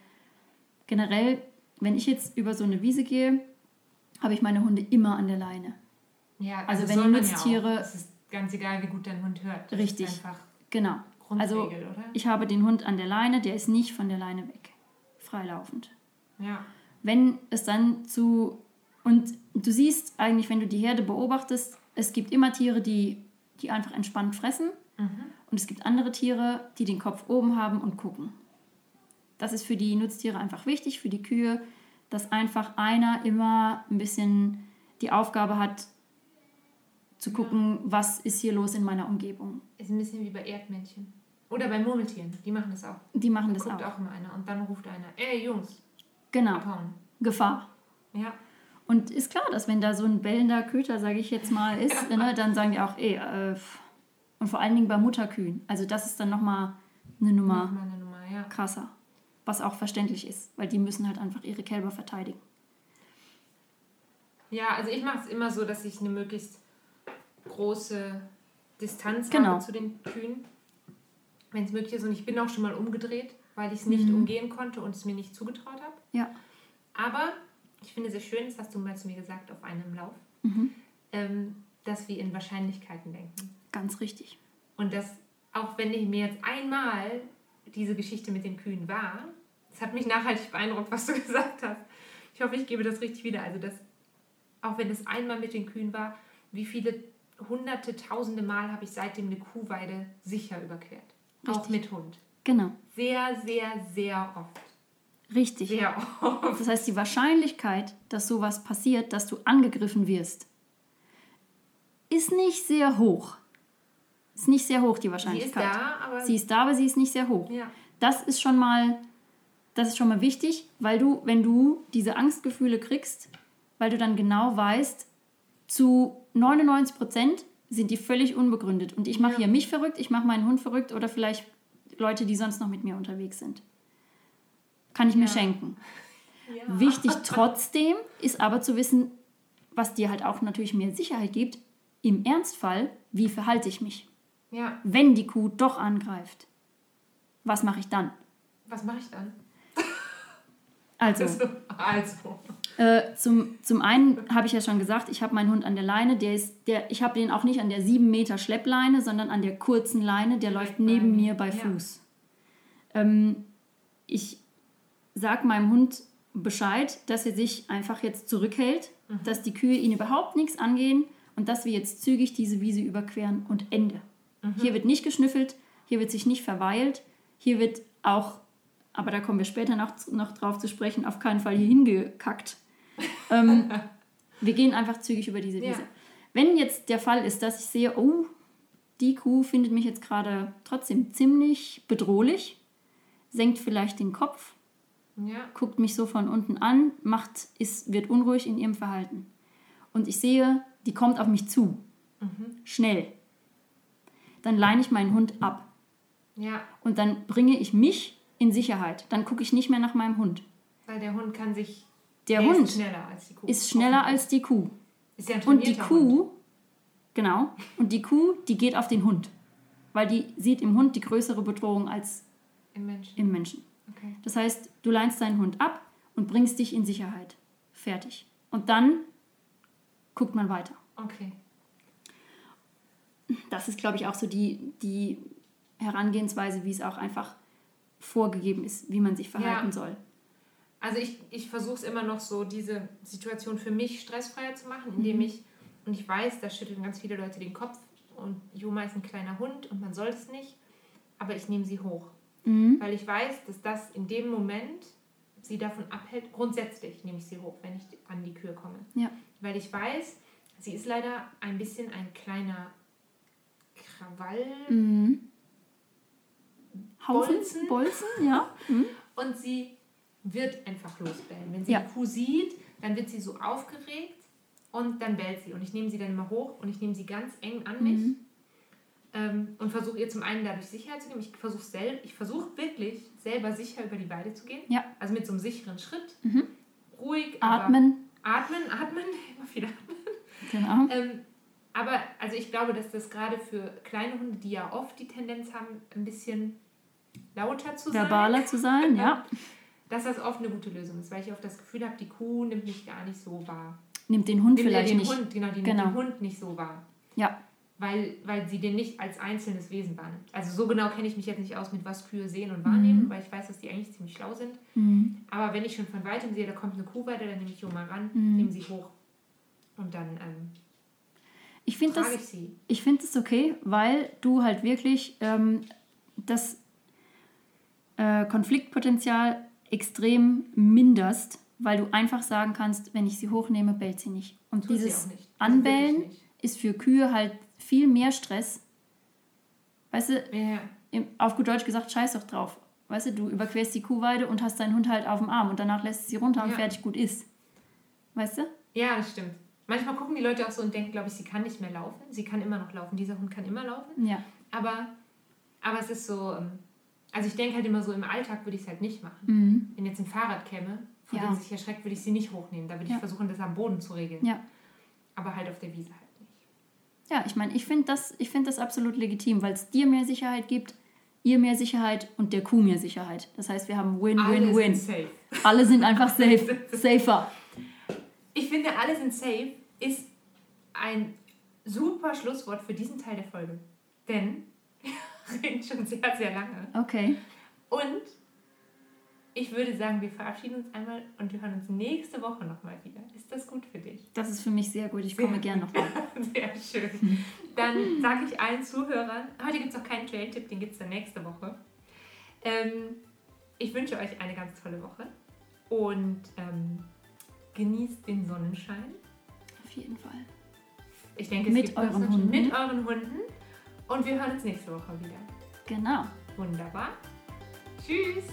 generell, wenn ich jetzt über so eine Wiese gehe, habe ich meine Hunde immer an der Leine. ja Also das wenn die man ja Ganz egal, wie gut dein Hund hört. Das Richtig. Einfach Genau. Also Grundregel, oder? ich habe den Hund an der Leine, der ist nicht von der Leine weg. Freilaufend. Ja. Wenn es dann zu... Und du siehst eigentlich, wenn du die Herde beobachtest, es gibt immer Tiere, die, die einfach entspannt fressen. Mhm. Und es gibt andere Tiere, die den Kopf oben haben und gucken. Das ist für die Nutztiere einfach wichtig, für die Kühe, dass einfach einer immer ein bisschen die Aufgabe hat, zu gucken, was ist hier los in meiner Umgebung. Ist ein bisschen wie bei Erdmännchen. Oder bei Murmeltieren. Die machen das auch. Die machen Da das guckt auch. auch immer einer. Und dann ruft einer, ey Jungs, Genau, abhauen. Gefahr. Ja. Und ist klar, dass wenn da so ein bellender Köter, sage ich jetzt mal, ist, ne, dann sagen die auch, ey, äh, und vor allen Dingen bei Mutterkühen. Also das ist dann nochmal eine Nummer Nochmal eine Nummer, ja. krasser. Was auch verständlich ist, weil die müssen halt einfach ihre Kälber verteidigen. Ja, also ich mache es immer so, dass ich eine möglichst große Distanz Genau. habe zu den Kühen. Wenn es möglich ist. Und ich bin auch schon mal umgedreht, weil ich es nicht Mhm. umgehen konnte und es mir nicht zugetraut habe. Ja. Aber ich finde es sehr schön, das hast du mal zu mir gesagt auf einem Lauf, Mhm. ähm, dass wir in Wahrscheinlichkeiten denken. Ganz richtig. Und dass, auch wenn ich mir jetzt einmal diese Geschichte mit den Kühen war, das hat mich nachhaltig beeindruckt, was du gesagt hast. Ich hoffe, ich gebe das richtig wieder. Also, dass, auch wenn es einmal mit den Kühen war, wie viele hunderte, tausende Mal habe ich seitdem eine Kuhweide sicher überquert. Auch Richtig. mit Hund. Genau. Sehr, sehr, sehr oft. Richtig. Sehr oft. Das heißt, die Wahrscheinlichkeit, dass sowas passiert, dass du angegriffen wirst, ist nicht sehr hoch. Ist nicht sehr hoch, die Sie ist Wahrscheinlichkeit. da, aber. Sie ist da, aber sie ist nicht sehr hoch. ja. Das ist schon mal, das ist schon mal wichtig, weil du, wenn du diese Angstgefühle kriegst, weil du dann genau weißt, zu 99 Prozent sind die völlig unbegründet. Und ich mache Ja. hier mich verrückt, ich mache meinen Hund verrückt oder vielleicht Leute, die sonst noch mit mir unterwegs sind. Kann ich mir Ja. schenken. ja. Wichtig trotzdem ist aber zu wissen, was dir halt auch natürlich mehr Sicherheit gibt, im Ernstfall, wie verhalte ich mich, wenn die Kuh doch angreift. Was mache ich dann? Was mache ich dann? Also, Also. äh, zum, zum einen habe ich ja schon gesagt, ich habe meinen Hund an der Leine. Der ist, der, ich habe den auch nicht an der 7 Meter Schleppleine, sondern an der kurzen Leine. Der läuft neben mir, bei ja. Fuß. Ähm, ich sage meinem Hund Bescheid, dass er sich einfach jetzt zurückhält, Mhm. dass die Kühe ihn überhaupt nichts angehen und dass wir jetzt zügig diese Wiese überqueren und Ende. Mhm. Hier wird nicht geschnüffelt, hier wird sich nicht verweilt, hier wird auch, aber da kommen wir später noch, noch drauf zu sprechen, auf keinen Fall hier hingekackt. ähm, wir gehen einfach zügig über diese Ja. Wiese. Wenn jetzt der Fall ist, dass ich sehe, oh, die Kuh findet mich jetzt gerade trotzdem ziemlich bedrohlich, senkt vielleicht den Kopf, Ja. guckt mich so von unten an, macht, ist, wird unruhig in ihrem Verhalten. Und ich sehe, die kommt auf mich zu. Schnell. Dann leine ich meinen Hund ab. Ja. Und dann bringe ich mich in Sicherheit. Dann gucke ich nicht mehr nach meinem Hund. Weil der Hund kann sich. Der er Hund ist schneller als die Kuh. ist schneller als die Kuh. Ist ja ein Und die Kuh, Hund. genau, und die Kuh, die geht auf den Hund. Weil die sieht im Hund die größere Bedrohung als Im Menschen. im Menschen. Okay. Das heißt, du leinst deinen Hund ab und bringst dich in Sicherheit. Fertig. Und dann guckt man weiter. Okay. Das ist, glaube ich, auch so die, die Herangehensweise, wie es auch einfach vorgegeben ist, wie man sich verhalten Ja. soll. Also ich, ich versuche es immer noch so, diese Situation für mich stressfreier zu machen, indem Mhm. ich, und ich weiß, da schütteln ganz viele Leute den Kopf und Juma ist ein kleiner Hund und man soll es nicht, aber ich nehme sie hoch. Mhm. Weil ich weiß, dass das in dem Moment sie davon abhält. Grundsätzlich nehme ich sie hoch, wenn ich an die Kühe komme. Ja. Weil ich weiß, sie ist leider ein bisschen ein kleiner Krawall. Mhm. Haufen, Bolzen? Bolzen, ja. Mhm. Und sie wird einfach losbellen. Wenn sie Ja. die Kuh sieht, dann wird sie so aufgeregt und dann bellt sie. Und ich nehme sie dann immer hoch und ich nehme sie ganz eng an mich Mhm. ähm, und versuche ihr zum einen dadurch Sicherheit zu geben. Ich versuche sel ich versuche wirklich selber sicher über die Weide zu gehen. Ja. Also mit so einem sicheren Schritt. Mhm. Ruhig. Atmen, atmen, atmen, immer wieder. genau. Ähm, aber also ich glaube, dass das gerade für kleine Hunde, die ja oft die Tendenz haben, ein bisschen lauter zu sein. Verbaler zu sein, ja. dass das oft eine gute Lösung ist, weil ich oft das Gefühl habe, die Kuh nimmt mich gar nicht so wahr. Nimmt den Hund Nimmt vielleicht den nicht. Hund, genau, die Genau. nimmt den Hund nicht so wahr, Ja, weil, weil sie den nicht als einzelnes Wesen wahrnimmt. Also so genau kenne ich mich jetzt nicht aus, mit was Kühe sehen und wahrnehmen, weil ich weiß, dass die eigentlich ziemlich schlau sind. mhm. Aber wenn ich schon von weitem sehe, da kommt eine Kuh weiter, dann nehme ich Joma ran, Mhm. nehme sie hoch und dann ähm, ich finde das, ich ich finde es okay, weil du halt wirklich ähm, das äh, Konfliktpotenzial extrem minderst, weil du einfach sagen kannst, wenn ich sie hochnehme, bellt sie nicht. Und Tut dieses nicht. Anbellen ist für Kühe halt viel mehr Stress. Weißt du, Ja, im, auf gut Deutsch gesagt, scheiß doch drauf. Weißt du, du überquerst die Kuhweide und hast deinen Hund halt auf dem Arm und danach lässt sie runter und Ja. fertig gut ist. Weißt du? ja, das stimmt. Manchmal gucken die Leute auch so und denken, glaube ich, sie kann nicht mehr laufen. Sie kann immer noch laufen. Dieser Hund kann immer laufen. Ja. Aber, aber es ist so, ähm, also ich denke halt immer so, im Alltag würde ich es halt nicht machen. Mhm. Wenn jetzt ein Fahrrad käme, von Ja. dem sich erschreckt, würde ich sie nicht hochnehmen. Da würde Ja. ich versuchen, das am Boden zu regeln. Ja. Aber halt auf der Wiese halt nicht. Ja, ich meine, ich finde das, ich find das absolut legitim, weil es dir mehr Sicherheit gibt, ihr mehr Sicherheit und der Kuh mehr Sicherheit. Das heißt, wir haben Alle Win-Win-Win. safe. Alle sind einfach safe, safer. Ich finde, alle sind safe ist ein super Schlusswort für diesen Teil der Folge. Denn reden schon sehr, sehr lange. Okay. Und ich würde sagen, wir verabschieden uns einmal und wir hören uns nächste Woche nochmal wieder. Ist das gut für dich? Das ist für mich sehr gut. Ich Sehr komme gern nochmal. Sehr schön. Dann sage ich allen Zuhörern, heute gibt es noch keinen Trail-Tipp, den gibt es dann nächste Woche. Ähm, ich wünsche euch eine ganz tolle Woche und ähm, genießt den Sonnenschein. Auf jeden Fall. Ich denke, es Mit gibt euren. Hunden. Mit euren Hunden. Und wir hören uns nächste Woche wieder. Genau. Wunderbar. Tschüss.